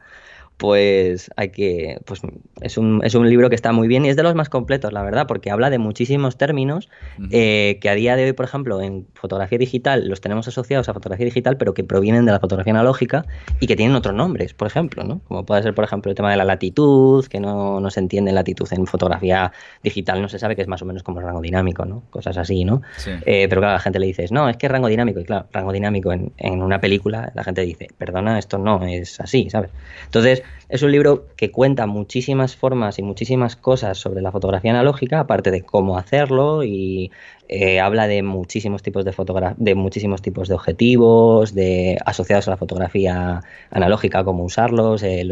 Speaker 3: pues hay que, pues es un, es un libro que está muy bien y es de los más completos, la verdad, porque habla de muchísimos términos eh, que a día de hoy, por ejemplo, en fotografía digital los tenemos asociados a fotografía digital, pero que provienen de la fotografía analógica y que tienen otros nombres, por ejemplo, ¿no? Como puede ser, por ejemplo, el tema de la latitud, que no, no se entiende latitud en fotografía digital, no se sabe que es más o menos como el rango dinámico, ¿no? Cosas así, ¿no? Eh, pero claro, la gente le dice, no, es que es rango dinámico, y claro, rango dinámico en, en una película, la gente dice, perdona, esto no es así, ¿sabes? Entonces, es un libro que cuenta muchísimas formas y muchísimas cosas sobre la fotografía analógica, aparte de cómo hacerlo y eh, habla de muchísimos tipos de de muchísimos tipos de objetivos, de asociados a la fotografía analógica, cómo usarlos, eh,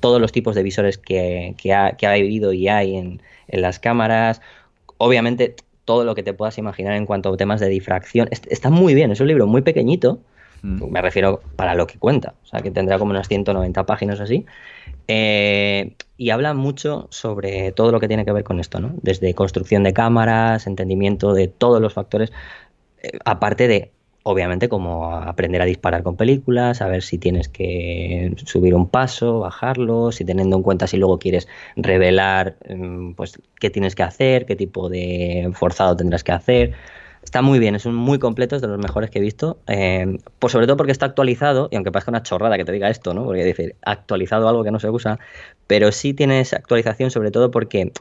Speaker 3: todos los tipos de visores que, ha, que habido y hay en, las cámaras. Obviamente todo lo que te puedas imaginar en cuanto a temas de difracción. Está muy bien, es un libro muy pequeñito, Me refiero para lo que cuenta, o sea, que tendrá como unas 190 páginas así. Eh, y habla mucho sobre todo lo que tiene que ver con esto, ¿no? Desde construcción de cámaras, entendimiento de todos los factores, eh, aparte de, obviamente, como aprender a disparar con películas, a ver si tienes que subir un paso, bajarlo, si teniendo en cuenta si luego quieres revelar, mm, pues, qué tienes que hacer, qué tipo de forzado tendrás que hacer. Está muy bien, es un muy completo, es de los mejores que he visto. Pues sobre todo porque está actualizado, y aunque parezca una chorrada que te diga esto, ¿no? Porque dice actualizado algo que no se usa, pero sí tiene esa actualización, sobre todo porque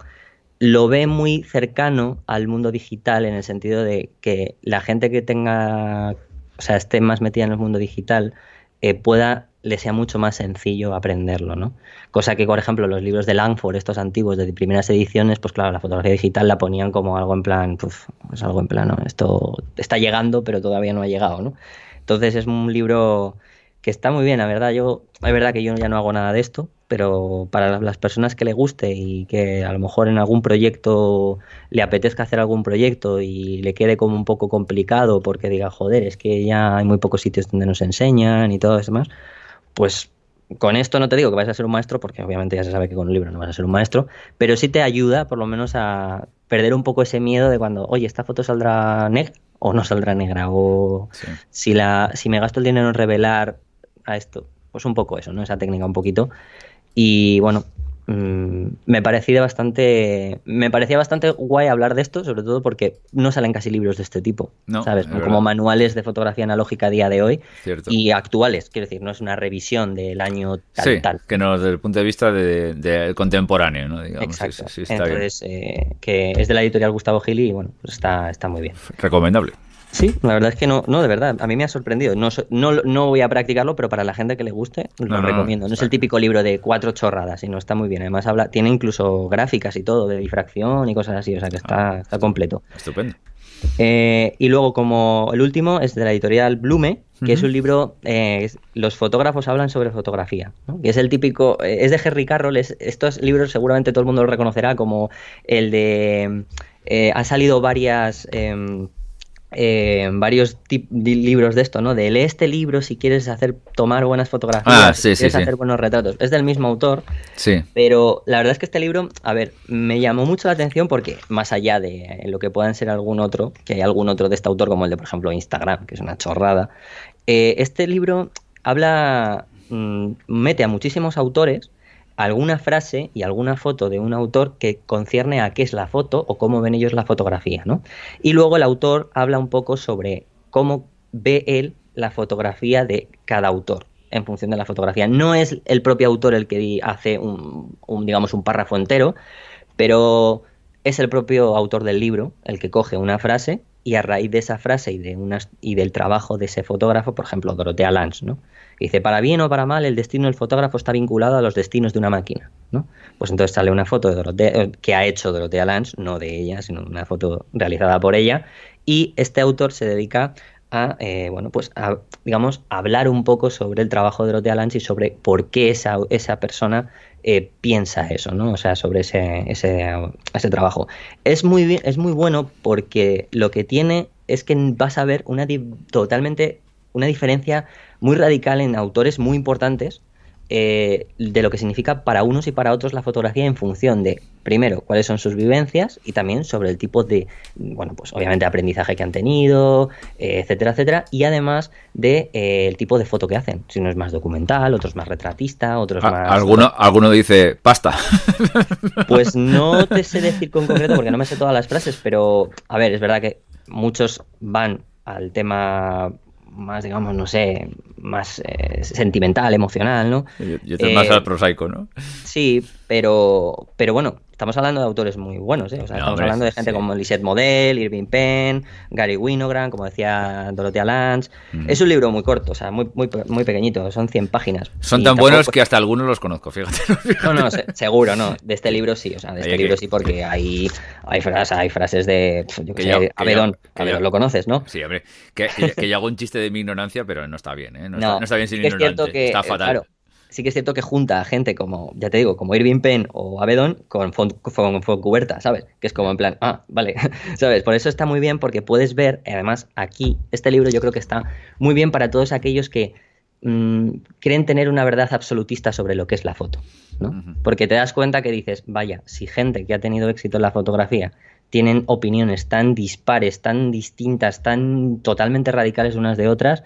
Speaker 3: lo ve muy cercano al mundo digital en el sentido de que la gente que tenga, o sea, esté más metida en el mundo digital, eh, pueda le sea mucho más sencillo aprenderlo, ¿no? Cosa que, por ejemplo, los libros de Langford, estos antiguos de primeras ediciones, pues claro, la fotografía digital la ponían como algo en plan, pues, es algo en plan, esto está llegando, pero todavía no ha llegado, ¿no? Entonces es un libro que está muy bien, la verdad. Yo, es verdad que yo ya no hago nada de esto, pero para las personas que le guste y que a lo mejor en algún proyecto le apetezca hacer algún proyecto y le quede como un poco complicado porque diga, joder, es que ya hay muy pocos sitios donde nos enseñan y todo eso demás, pues con esto no te digo que vas a ser un maestro, porque obviamente ya se sabe que con un libro no vas a ser un maestro, pero sí te ayuda por lo menos a perder un poco ese miedo de cuando, oye, esta foto saldrá negra o no saldrá negra, o si, la, si me gasto el dinero en revelar a esto, pues un poco eso, ¿no? Esa técnica un poquito. Y bueno, Mm, me parecía bastante me parecía bastante guay hablar de esto sobre todo porque no salen casi libros de este tipo sabes como manuales de fotografía analógica a día de hoy y actuales. Quiero decir no es una revisión del año tal
Speaker 2: sí,
Speaker 3: tal.
Speaker 2: que no desde el punto de vista de, contemporáneo no digamos
Speaker 3: exacto. entonces eh, que es de la editorial Gustavo Gili y bueno pues está está muy bien.
Speaker 2: Recomendable
Speaker 3: Sí, la verdad es que no, no, de verdad, a mí me ha sorprendido. No, no, no voy a practicarlo, pero para la gente que le guste, lo recomiendo. No es el típico libro de cuatro chorradas, sino está muy bien. Además, habla, tiene incluso gráficas y todo, de difracción y cosas así, o sea que está, ah, está completo.
Speaker 2: Estupendo.
Speaker 3: Eh, y luego, como el último, es de la editorial Blume, que es un libro, eh, los fotógrafos hablan sobre fotografía, que es el típico, eh, es de Henry Carroll, estos libros seguramente todo el mundo lo reconocerá como el de, han salido varias em, eh, varios libros de esto, ¿no? De lee este libro si quieres hacer tomar buenas fotografías,
Speaker 2: ah,
Speaker 3: si quieres hacer buenos retratos. Es del mismo autor,
Speaker 2: sí.
Speaker 3: pero la verdad es que este libro, a ver, me llamó mucho la atención porque más allá de lo que puedan ser algún otro, que hay algún otro de este autor como el de, por ejemplo, Instagram, que es una chorrada, eh, este libro habla, mm, mete a muchísimos autores alguna frase y alguna foto de un autor que concierne a qué es la foto o cómo ven ellos la fotografía, ¿no? Y luego el autor habla un poco sobre cómo ve él la fotografía de cada autor en función de la fotografía. No es el propio autor el que hace un, digamos, un párrafo entero, pero es el propio autor del libro el que coge una frase y a raíz de esa frase y, de y del trabajo de ese fotógrafo, por ejemplo, Dorotea Lance, ¿no? Dice, para bien o para mal, el destino del fotógrafo está vinculado a los destinos de una máquina, ¿no? Pues entonces sale una foto de Dorotea, eh, que ha hecho Dorotea Lance, no de ella, sino una foto realizada por ella, y este autor se dedica a, eh, bueno, pues a, digamos, hablar un poco sobre el trabajo de Dorotea Lance y sobre por qué esa, esa persona eh, piensa eso, ¿no? O sea, sobre ese, ese, ese trabajo. Es muy, es muy bueno porque lo que tiene es que vas a ver una totalmente una diferencia muy radical en autores muy importantes eh, de lo que significa para unos y para otros la fotografía en función de, primero, cuáles son sus vivencias y también sobre el tipo de, bueno, pues obviamente aprendizaje que han tenido, eh, etcétera, etcétera, y además de eh, el tipo de foto que hacen. Si uno es más documental, otro es más retratista, otro es más...
Speaker 2: Alguno, alguno dice pasta.
Speaker 3: Pues no te sé decir con concreto porque no me sé todas las frases, pero a ver, es verdad que muchos van al tema más, digamos, no sé, más eh, sentimental, emocional, ¿no?
Speaker 2: Y, esto es más al prosaico, ¿no?
Speaker 3: Sí, pero, pero bueno, estamos hablando de autores muy buenos, ¿eh? O sea, estamos hablando de gente como Lisette Model, Irving Penn, Gary Winogrand, como decía Dorothea Lange. Mm. Es un libro muy corto, o sea, muy, muy, muy pequeñito, son 100 páginas.
Speaker 2: Son tan buenos que hasta algunos los conozco, fíjate.
Speaker 3: No, no, seguro, no. De este libro sí, o sea, de este libro sí, porque hay, hay, frases, hay frases de, yo que, sé, Abedón, lo conoces, ¿no?
Speaker 2: Sí, hombre, que, que, yo hago un chiste de mi ignorancia, pero no está bien, ¿eh? No, está, bien sin es cierto que, está fatal. Claro,
Speaker 3: sí que es cierto que junta a gente como, ya te digo, como Irving Penn o Abedón con Foncuberta, ¿sabes? Que es como en plan, ah, vale, ¿sabes? Por eso está muy bien porque puedes ver, además aquí, este libro yo creo que está muy bien para todos aquellos que mm, creen tener una verdad absolutista sobre lo que es la foto, ¿no? Porque te das cuenta que dices, vaya, si gente que ha tenido éxito en la fotografía tienen opiniones tan dispares, tan distintas, tan totalmente radicales unas de otras,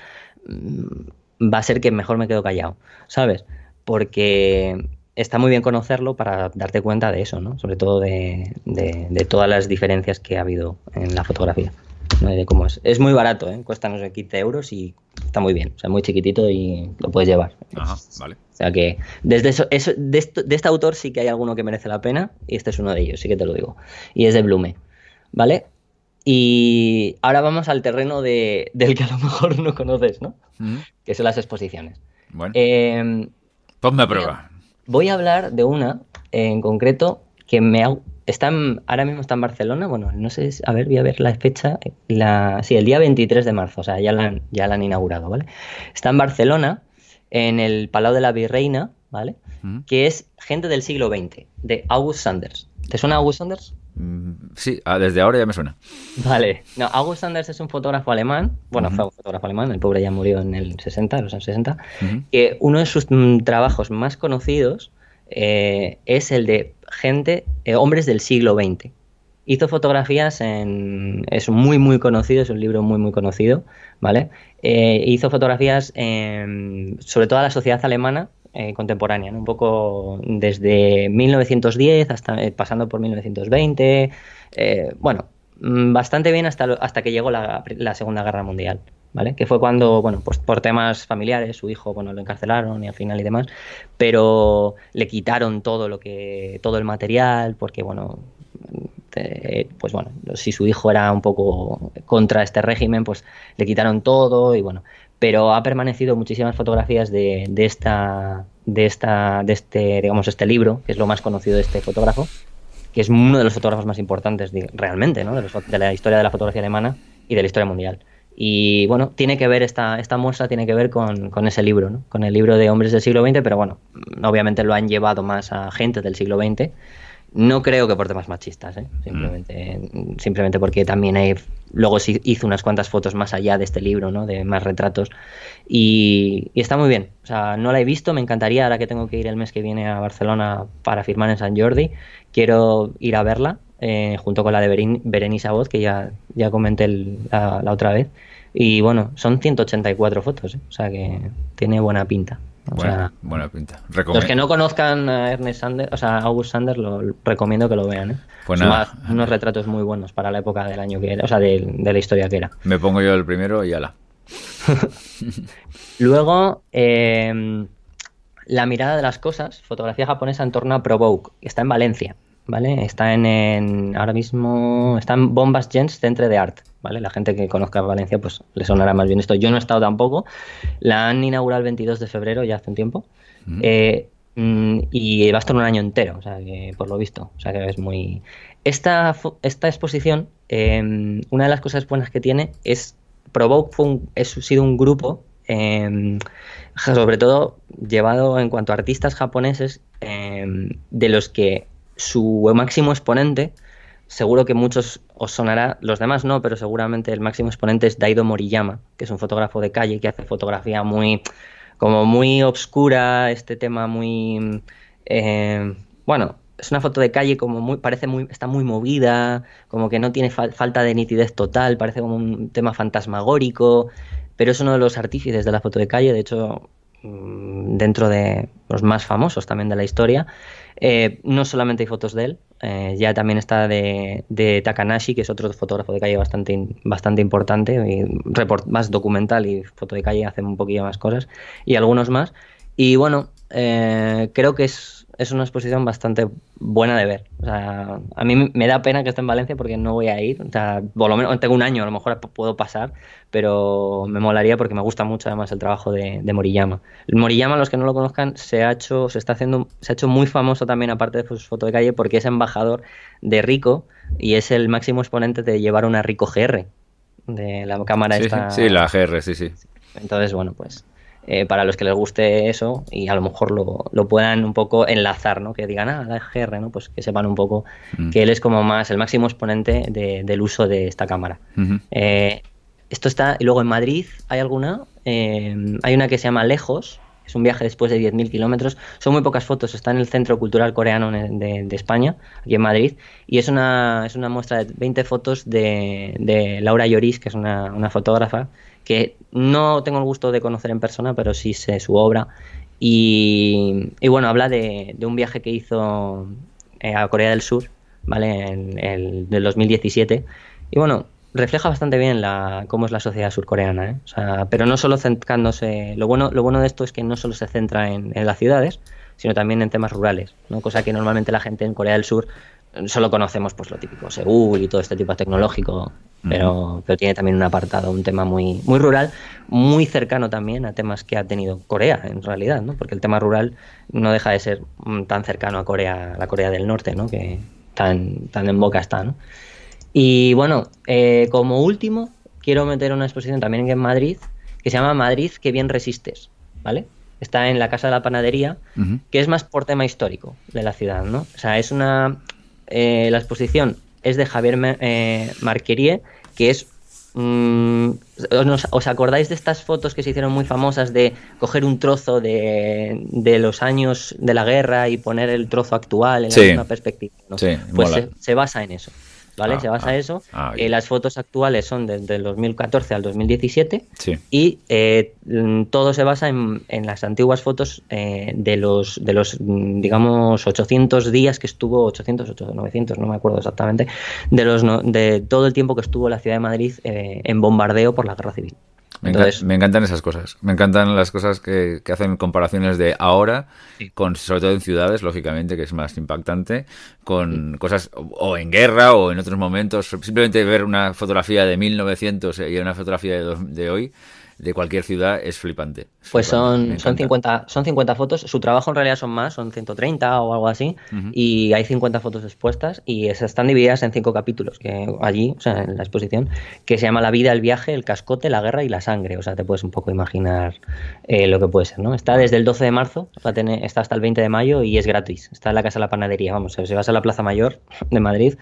Speaker 3: mm, va a ser que mejor me quedo callado, ¿sabes? Porque está muy bien conocerlo para darte cuenta de eso, ¿no? Sobre todo de, todas las diferencias que ha habido en la fotografía. De cómo es. es muy barato, ¿eh? cuesta no sé 15 euros y está muy bien. O sea, muy chiquitito y lo puedes llevar.
Speaker 2: Ajá, vale.
Speaker 3: O sea que desde eso, de, de, este autor sí que hay alguno que merece la pena y este es uno de ellos, sí que te lo digo. Y es de Blume. ¿Vale? Y ahora vamos al terreno de, del que a lo mejor no conoces, ¿no? Mm. Que son las exposiciones.
Speaker 2: Bueno. Eh, Ponme a prueba.
Speaker 3: Voy a hablar de una en concreto que me ha, está ahora mismo está en Barcelona. Bueno, no sé, a ver, voy a ver la fecha. La, sí, el día 23 de marzo, o sea, ya la, han, ya la han inaugurado, ¿vale? Está en Barcelona, en el Palau de la Virreina, ¿vale? Mm. Que es gente del siglo XX, de August Sanders. ¿Te suena August Sanders?
Speaker 2: Mm, sí, ah, desde ahora ya me suena.
Speaker 3: Vale. No, August Sanders es un fotógrafo alemán. Bueno, fue un fotógrafo alemán, el pobre ya murió en el 60, en los años 60. Que uno de sus mm, trabajos más conocidos eh, es el de gente, eh, hombres del siglo XX. Hizo fotografías en. Es muy, muy conocido, es un libro muy, muy conocido, ¿vale? Eh, hizo fotografías en, sobre toda la sociedad alemana eh, contemporánea, un poco desde 1910 hasta eh, pasando por 1920. Eh, bueno, mm, bastante bien hasta, hasta que llegó la, Segunda Guerra Mundial. ¿Vale? Que fue cuando, bueno, pues por temas familiares, su hijo, bueno, lo encarcelaron y al final y demás, pero le quitaron todo lo que, todo el material, porque, bueno, pues bueno, si su hijo era un poco contra este régimen, pues le quitaron todo y bueno, pero ha permanecido muchísimas fotografías de, esta, de, esta, de este, digamos, este libro, que es lo más conocido de este fotógrafo, que es uno de los fotógrafos más importantes realmente, ¿no? de, la historia de la fotografía alemana y de la historia mundial. Y bueno, tiene que ver, esta, esta muestra tiene que ver con, con, ese libro, ¿no? con el libro de hombres del siglo XX, pero bueno, obviamente lo han llevado más a gente del siglo XX no creo que por temas machistas, ¿eh? simplemente, simplemente porque también hay, luego hizo unas cuantas fotos más allá de este libro, ¿no? de más retratos, y, está muy bien. O sea, no la he visto, me encantaría, ahora que tengo que ir el mes que viene a Barcelona para firmar en San Jordi, quiero ir a verla, eh, junto con la de Berenice Abot, que ya, ya comenté la, otra vez. Y bueno, son 184 fotos, ¿eh? o sea que tiene buena pinta
Speaker 2: buena, pinta.
Speaker 3: Los que no conozcan a Ernest Sanders, o sea, August Sanders, lo recomiendo que lo vean. ¿eh?
Speaker 2: Pues
Speaker 3: unos retratos muy buenos para la época del año que era, o sea, de, la historia que era.
Speaker 2: Me pongo yo el primero y ala.
Speaker 3: Luego, em, La mirada de las cosas, fotografía japonesa en torno a Provoke, está en Valencia. ¿Vale? Está en, ahora mismo, está en Bombas Gens Centre de Art, ¿vale? La gente que conozca Valencia, pues le sonará más bien esto. Yo no he estado tampoco. La han inaugurado el 22 de febrero, ya hace un tiempo. Eh, mm, y va a estar un año entero, o sea que por lo visto, o sea que es muy... Esta, esta exposición, em, una de las cosas buenas que tiene es, Provoke fue un, ha sido un grupo, em, sobre todo llevado en cuanto a artistas japoneses, em, de los que su máximo exponente, seguro que muchos os sonará, los demás no, pero seguramente el máximo exponente es Daido Moriyama, que es un fotógrafo de calle que hace fotografía muy como muy obscura, este tema muy... Eh, bueno, es una foto de calle como muy, parece muy, está muy movida, como que no tiene falta de nitidez total, parece como un tema fantasmagórico, pero es uno de los artífices de la foto de calle, de hecho, mm, dentro de los más famosos también de la historia. Eh, no solamente hay fotos de él, eh, ya también está de, Takanashi, que es otro fotógrafo de calle bastante, bastante importante, más documental y foto de calle, hace un poquillo más cosas, y algunos más. Y bueno, eh, creo que es es una exposición bastante buena de ver. O sea, a mí me da pena que esté en Valencia porque no voy a ir. O sea, por lo menos tengo un año, a lo mejor puedo pasar, pero me molaría porque me gusta mucho además el trabajo de, de Moriyama. El Moriyama, los que no lo conozcan, se ha hecho, se está haciendo, se ha hecho muy famoso también aparte de sus fotos de calle porque es embajador de Rico y es el máximo exponente de llevar una Rico GR de la cámara
Speaker 2: sí,
Speaker 3: esta.
Speaker 2: Sí, la GR, sí, sí.
Speaker 3: Entonces, bueno, pues eh, para los que les guste eso y a lo mejor lo, lo puedan un poco enlazar, ¿no? Que digan, ah, la GR, ¿no? Pues que sepan un poco mm. que él es como más el máximo exponente del uso de esta cámara. Eh, esto está, y luego en Madrid hay alguna, eh, hay una que se llama Lejos, es un viaje después de 10.000 kilómetros. Son muy pocas fotos, está en el Centro Cultural Coreano de, España, aquí en Madrid, y es una, es una muestra de 20 fotos de, de Laura Lloris, que es una, una fotógrafa, que no tengo el gusto de conocer en persona, pero sí sé su obra. Y, bueno, habla de, un viaje que hizo eh, a Corea del Sur, ¿vale? En el del 2017. Y bueno, refleja bastante bien la, cómo es la sociedad surcoreana, ¿eh? o sea, pero no solo centrándose, lo bueno, lo bueno de esto es que no solo se centra en, en las ciudades, sino también en temas rurales, ¿no? cosa que normalmente la gente en Corea del Sur solo conocemos pues lo típico, Seúl y todo este tipo tecnológico, pero, pero tiene también un apartado, un tema muy, muy rural, muy cercano también a temas que ha tenido Corea en realidad, ¿no? porque el tema rural no deja de ser mm, tan cercano a Corea, la Corea del Norte, ¿no? que tan, tan en boca está. ¿no? Y bueno, eh, como último, quiero meter una exposición también en Madrid, que se llama Madrid, que bien resistes, ¿vale? Está en la Casa de la Panadería, que es más por tema histórico de la ciudad, ¿no? O sea, es una, eh, la exposición es de Javier eh, Marquerie, que es... Mm, ¿os, acordáis de estas fotos que se hicieron muy famosas de coger un trozo de, los años de la guerra y poner el trozo actual en la misma perspectiva? pues se, basa en eso. ¿Vale? se basa en eso. Ah, eh, las fotos actuales son desde el 2014 al 2017 y eh, mm, todo se basa en, las antiguas fotos eh, de los, de los, mm, digamos, 800 días que estuvo, 800, 800 900, no me acuerdo exactamente, de, los, de todo el tiempo que estuvo la ciudad de Madrid en bombardeo por la guerra civil.
Speaker 2: Me, encantan esas cosas. Me encantan las cosas que, hacen comparaciones de ahora, con sobre todo en ciudades, lógicamente, que es más impactante, con cosas o en guerra o en otros momentos. Simplemente ver una fotografía de 1900 y una fotografía de, de hoy de cualquier ciudad es flipante.
Speaker 3: pues son, son, 50, son 50 fotos. Su trabajo en realidad son más, son 130 o algo así. Y hay 50 fotos expuestas y están divididas en cinco capítulos que allí, o sea, en la exposición, que se llama La vida, el viaje, el cascote, la guerra y la sangre. O sea, te puedes un poco imaginar eh, lo que puede ser, ¿no? Está desde el 12 de marzo, está hasta el 20 de mayo y es gratis. Está en la Casa de la Panadería. Vamos, si vas a la Plaza Mayor de Madrid,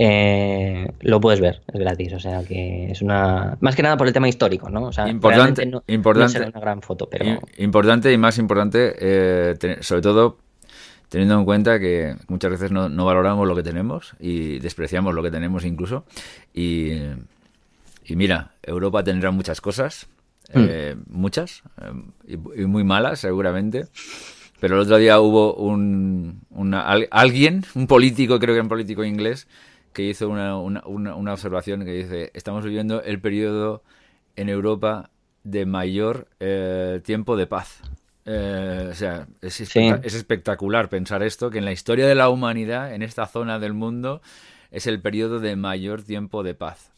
Speaker 3: eh, lo puedes ver, es gratis. O sea que es una. Más que nada por el tema histórico, ¿no? O sea,
Speaker 2: importante,
Speaker 3: no,
Speaker 2: importante,
Speaker 3: una gran foto, pero.
Speaker 2: Importante y más importante, eh, sobre todo teniendo en cuenta que muchas veces no, valoramos lo que tenemos y despreciamos lo que tenemos incluso. Y, y mira, Europa tendrá muchas cosas, hmm. eh, muchas, y, muy malas seguramente. Pero el otro día hubo un, alguien, un político, creo que era un político inglés, que hizo una, una, una, observación que dice, estamos viviendo el periodo en Europa de mayor eh, tiempo de paz. Eh, o sea, es, es, espectacular pensar esto, que en la historia de la humanidad, en esta zona del mundo, es el periodo de mayor tiempo de paz.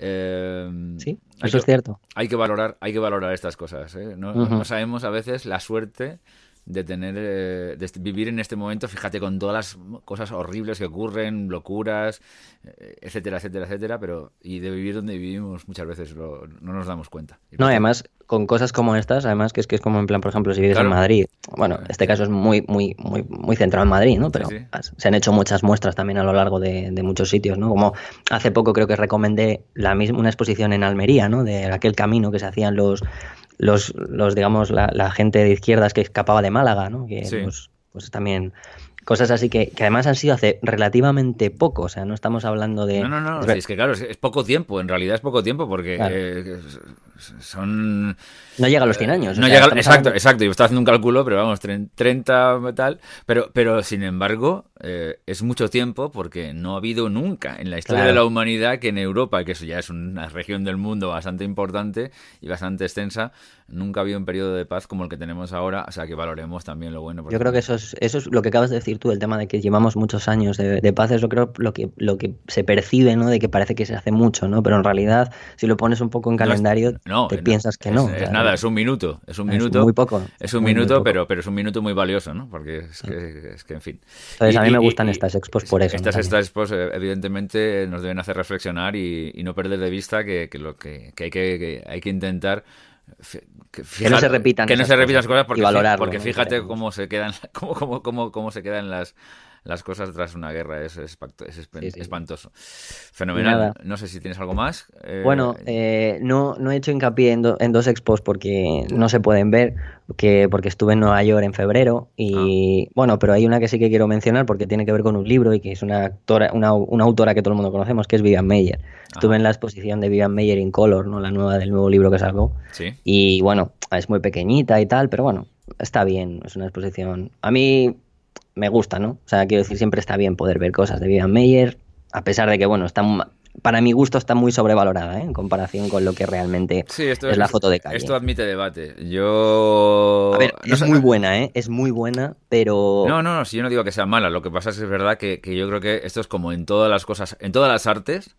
Speaker 3: Eh, sí, eso es cierto.
Speaker 2: Hay que valorar, hay que valorar estas cosas. No, no, sabemos a veces la suerte de tener eh, de vivir en este momento, fíjate con todas las cosas horribles que ocurren, locuras, eh, etcétera, etcétera, etcétera, pero y de vivir donde vivimos muchas veces no nos damos cuenta.
Speaker 3: no, además con cosas como estas, además que es que es como en plan, por ejemplo, si vives en Madrid, bueno, este caso es muy muy muy muy centrado en Madrid, ¿no? Pero se han hecho muchas muestras también a lo largo de, muchos sitios, ¿no? Como hace poco creo que recomendé la misma una exposición en Almería, ¿no? De aquel camino que se hacían los los, los digamos, la, gente de izquierdas que escapaba de Málaga, ¿no? Que pues, pues también cosas así que, que, además han sido hace relativamente poco, o sea, no estamos hablando de...
Speaker 2: No, no, no, es que claro, es, poco tiempo, en realidad es poco tiempo porque eh, son...
Speaker 3: No llega a los 100 años.
Speaker 2: No llega, exacto, exacto, yo estaba haciendo un cálculo, pero vamos, 30 tal, pero, pero sin embargo eh, es mucho tiempo porque no ha habido nunca en la historia de la humanidad que en Europa, que eso ya es una región del mundo bastante importante y bastante extensa, nunca ha habido un periodo de paz como el que tenemos ahora, o sea que valoremos también lo bueno.
Speaker 3: Yo creo que eso es, eso es lo que acabas de decir tú, el tema de que llevamos muchos años de, paz, es lo, creo, lo, que, lo que se percibe, ¿no? De que parece que se hace mucho, ¿no? Pero en realidad, si lo pones un poco en calendario, no, te piensas que no.
Speaker 2: Es, nada, es un minuto, es un minuto.
Speaker 3: muy poco.
Speaker 2: Es un minuto, pero, pero es un minuto muy valioso, ¿no? Porque es que, es que en fin.
Speaker 3: Entonces, a mí me gustan estas expos por eso.
Speaker 2: Estas, estas expos, eh, evidentemente, nos deben hacer reflexionar y, no perder de vista que, lo que, hay que, hay que intentar
Speaker 3: que, no se repitan
Speaker 2: que no se repitan las cosas porque, porque fíjate cómo se quedan cómo, cómo, cómo, cómo se quedan las las cosas tras una guerra. Es, es, espantoso. Fenomenal. No sé si tienes algo más.
Speaker 3: Eh, bueno, eh, no, no he hecho hincapié en, dos expos porque no se pueden ver, que, porque estuve en Nueva York en febrero y ah. bueno, pero hay una que sí que quiero mencionar porque tiene que ver con un libro y que es una, actora, una, autora que todo el mundo conocemos, que es Vivian Meyer. Estuve en la exposición de Vivian Meyer in Color, ¿no? la nueva del nuevo libro que salgo.
Speaker 2: ¿Sí?
Speaker 3: Y bueno, es muy pequeñita y tal, pero bueno, está bien, es una exposición. A mí me gusta, ¿no? O sea, quiero decir, siempre está bien poder ver cosas de Vivian Meyer, a pesar de que, bueno, está, para mi gusto está muy sobrevalorada ¿eh? en comparación con lo que realmente es, la foto de calle.
Speaker 2: Esto admite debate. Yo...
Speaker 3: A ver, es muy buena, ¿eh? Es muy buena, pero...
Speaker 2: No, no, no, si yo no digo que sea mala, lo que pasa es que es verdad que, yo creo que esto es como en todas las cosas, en todas las artes,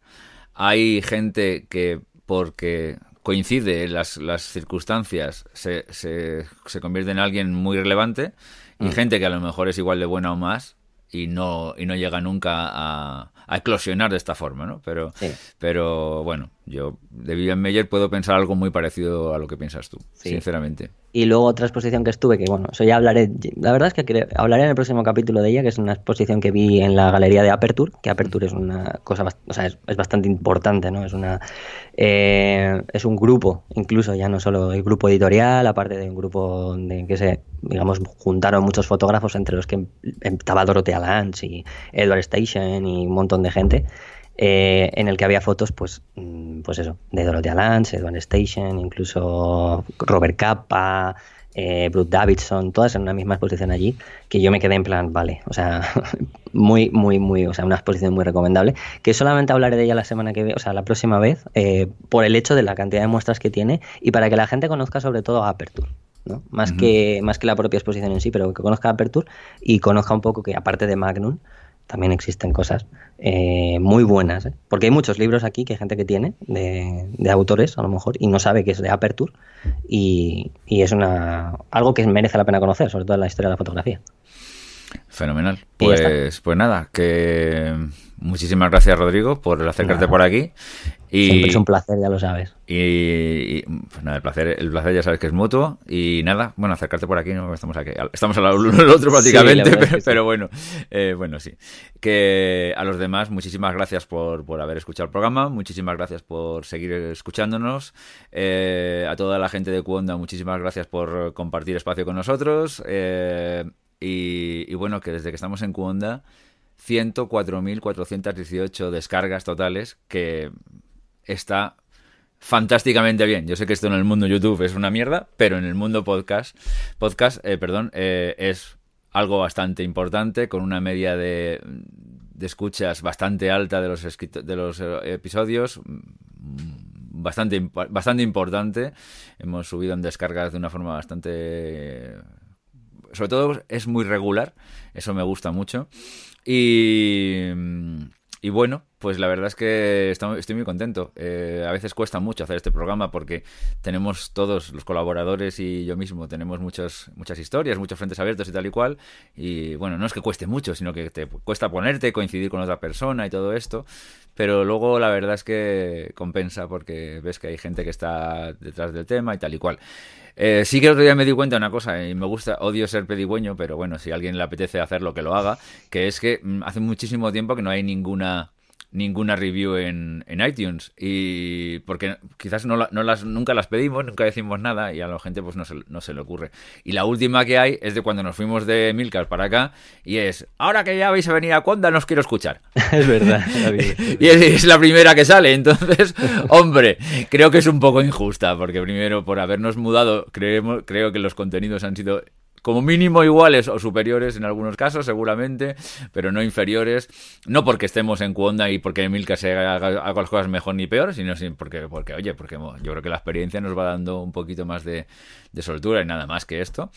Speaker 2: hay gente que porque coincide las, las circunstancias se, se, se convierte en alguien muy relevante y mm. gente que a lo mejor es igual de buena o más y no, y no llega nunca a, a eclosionar de esta forma, ¿no? Pero, pero bueno, yo de Vivian Meyer puedo pensar algo muy parecido a lo que piensas tú, sinceramente.
Speaker 3: Y luego otra exposición que estuve, que bueno, eso ya hablaré, la verdad es que hablaré en el próximo capítulo de ella, que es una exposición que vi en la galería de Aperture, que Aperture es una cosa, o sea, es, bastante importante, ¿no? Es una, eh, es un grupo, incluso ya no solo el grupo editorial, aparte de un grupo de que se, digamos, juntaron muchos fotógrafos, entre los que estaba Dorothea Lange y Edward Station y un montón de gente. Eh, en el que había fotos, pues, mm, pues eso, de Dorothy Lance, Edward Station, incluso Robert Capa, eh, Bruce Davidson, todas en una misma exposición allí, que yo me quedé en plan, vale, o sea, muy, muy, muy, o sea, una exposición muy recomendable, que solamente hablaré de ella la semana que viene, o sea, la próxima vez, eh, por el hecho de la cantidad de muestras que tiene y para que la gente conozca sobre todo a Aperture. ¿no? Más, que, más que la propia exposición en sí, pero que conozca Aperture y conozca un poco que aparte de Magnum, también existen cosas eh, muy buenas. ¿eh? Porque hay muchos libros aquí que hay gente que tiene, de, de, autores a lo mejor, y no sabe que es de Aperture, y, y, es una algo que merece la pena conocer, sobre todo en la historia de la fotografía.
Speaker 2: Fenomenal. Pues, pues nada, que muchísimas gracias Rodrigo por acercarte por aquí.
Speaker 3: Y, Siempre es un placer, ya lo sabes.
Speaker 2: Y, pues nada, el placer, el placer ya sabes que es mutuo. Y nada, bueno, acercarte por aquí, ¿no? Estamos aquí, estamos al lado uno del otro prácticamente, pero, bueno, eh, bueno, sí. Que a los demás, muchísimas gracias por, por haber escuchado el programa, muchísimas gracias por seguir escuchándonos. Eh, a toda la gente de Cuonda, muchísimas gracias por compartir espacio con nosotros. Eh, y, bueno, que desde que estamos en Cuonda, 104.418 descargas totales, que está fantásticamente bien. Yo sé que esto en el mundo YouTube es una mierda, pero en el mundo podcast, podcast eh, perdón, eh, es algo bastante importante, con una media de, de escuchas bastante alta de los, de los eh, episodios, mm, bastante, bastante importante. Hemos subido en descargas de una forma bastante sobre todo es muy regular, eso me gusta mucho. Y, y bueno, pues la verdad es que estoy muy contento. Eh, a veces cuesta mucho hacer este programa porque tenemos todos los colaboradores y yo mismo tenemos muchas muchas historias, muchos frentes abiertos y tal y cual. Y bueno, no es que cueste mucho, sino que te cuesta ponerte, coincidir con otra persona y todo esto. Pero luego la verdad es que compensa porque ves que hay gente que está detrás del tema y tal y cual. Eh, sí que el otro día me di cuenta de una cosa, y me gusta, odio ser pedigüeño, pero bueno, si a alguien le apetece hacerlo, que lo haga, que es que mm, hace muchísimo tiempo que no hay ninguna ninguna review en, iTunes. Y porque quizás no, no, las, nunca las pedimos, nunca decimos nada y a la gente pues no se, no se le ocurre. Y la última que hay es de cuando nos fuimos de Milcar para acá y es, ahora que ya vais a venir a Conda, no os quiero escuchar.
Speaker 3: es verdad.
Speaker 2: y es, la primera que sale. Entonces, hombre, creo que es un poco injusta porque primero por habernos mudado, creemos, creo que los contenidos han sido como mínimo iguales o superiores en algunos casos, seguramente, pero no inferiores. No porque estemos en Cuonda y porque Milka se haga, las cosas mejor ni peor, sino porque, porque, oye, porque yo creo que la experiencia nos va dando un poquito más de, de soltura y nada más que esto.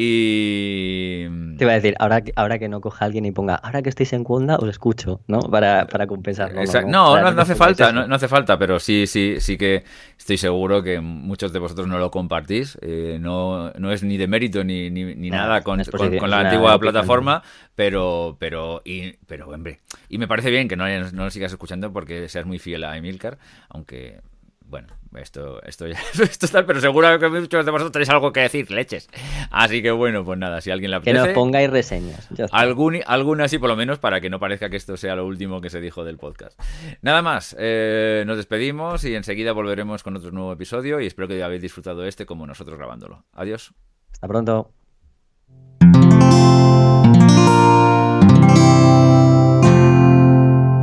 Speaker 2: Y.
Speaker 3: Te iba a decir, ahora, ahora que no coja alguien y ponga, ahora que estáis en Kunda, os escucho, ¿no? Para, para compensarlo.
Speaker 2: No, no, no, hace falta, no, hace falta, pero sí, sí, sí que estoy seguro que muchos de vosotros no lo compartís. Eh, no, no es ni de mérito ni, ni, nada con, con, la antigua plataforma, pero, pero, y, pero, hombre, y me parece bien que no, no lo sigas escuchando porque seas muy fiel a Emilcar, aunque bueno, esto, esto ya esto está, pero seguro que muchos de vosotros tenéis algo que decir, leches. Así que bueno, pues nada, si alguien la apetece.
Speaker 3: Que nos pongáis reseñas.
Speaker 2: Algún, alguna sí, por lo menos, para que no parezca que esto sea lo último que se dijo del podcast. Nada más, eh, nos despedimos y enseguida volveremos con otro nuevo episodio y espero que hayáis disfrutado este como nosotros grabándolo. Adiós.
Speaker 3: Hasta pronto.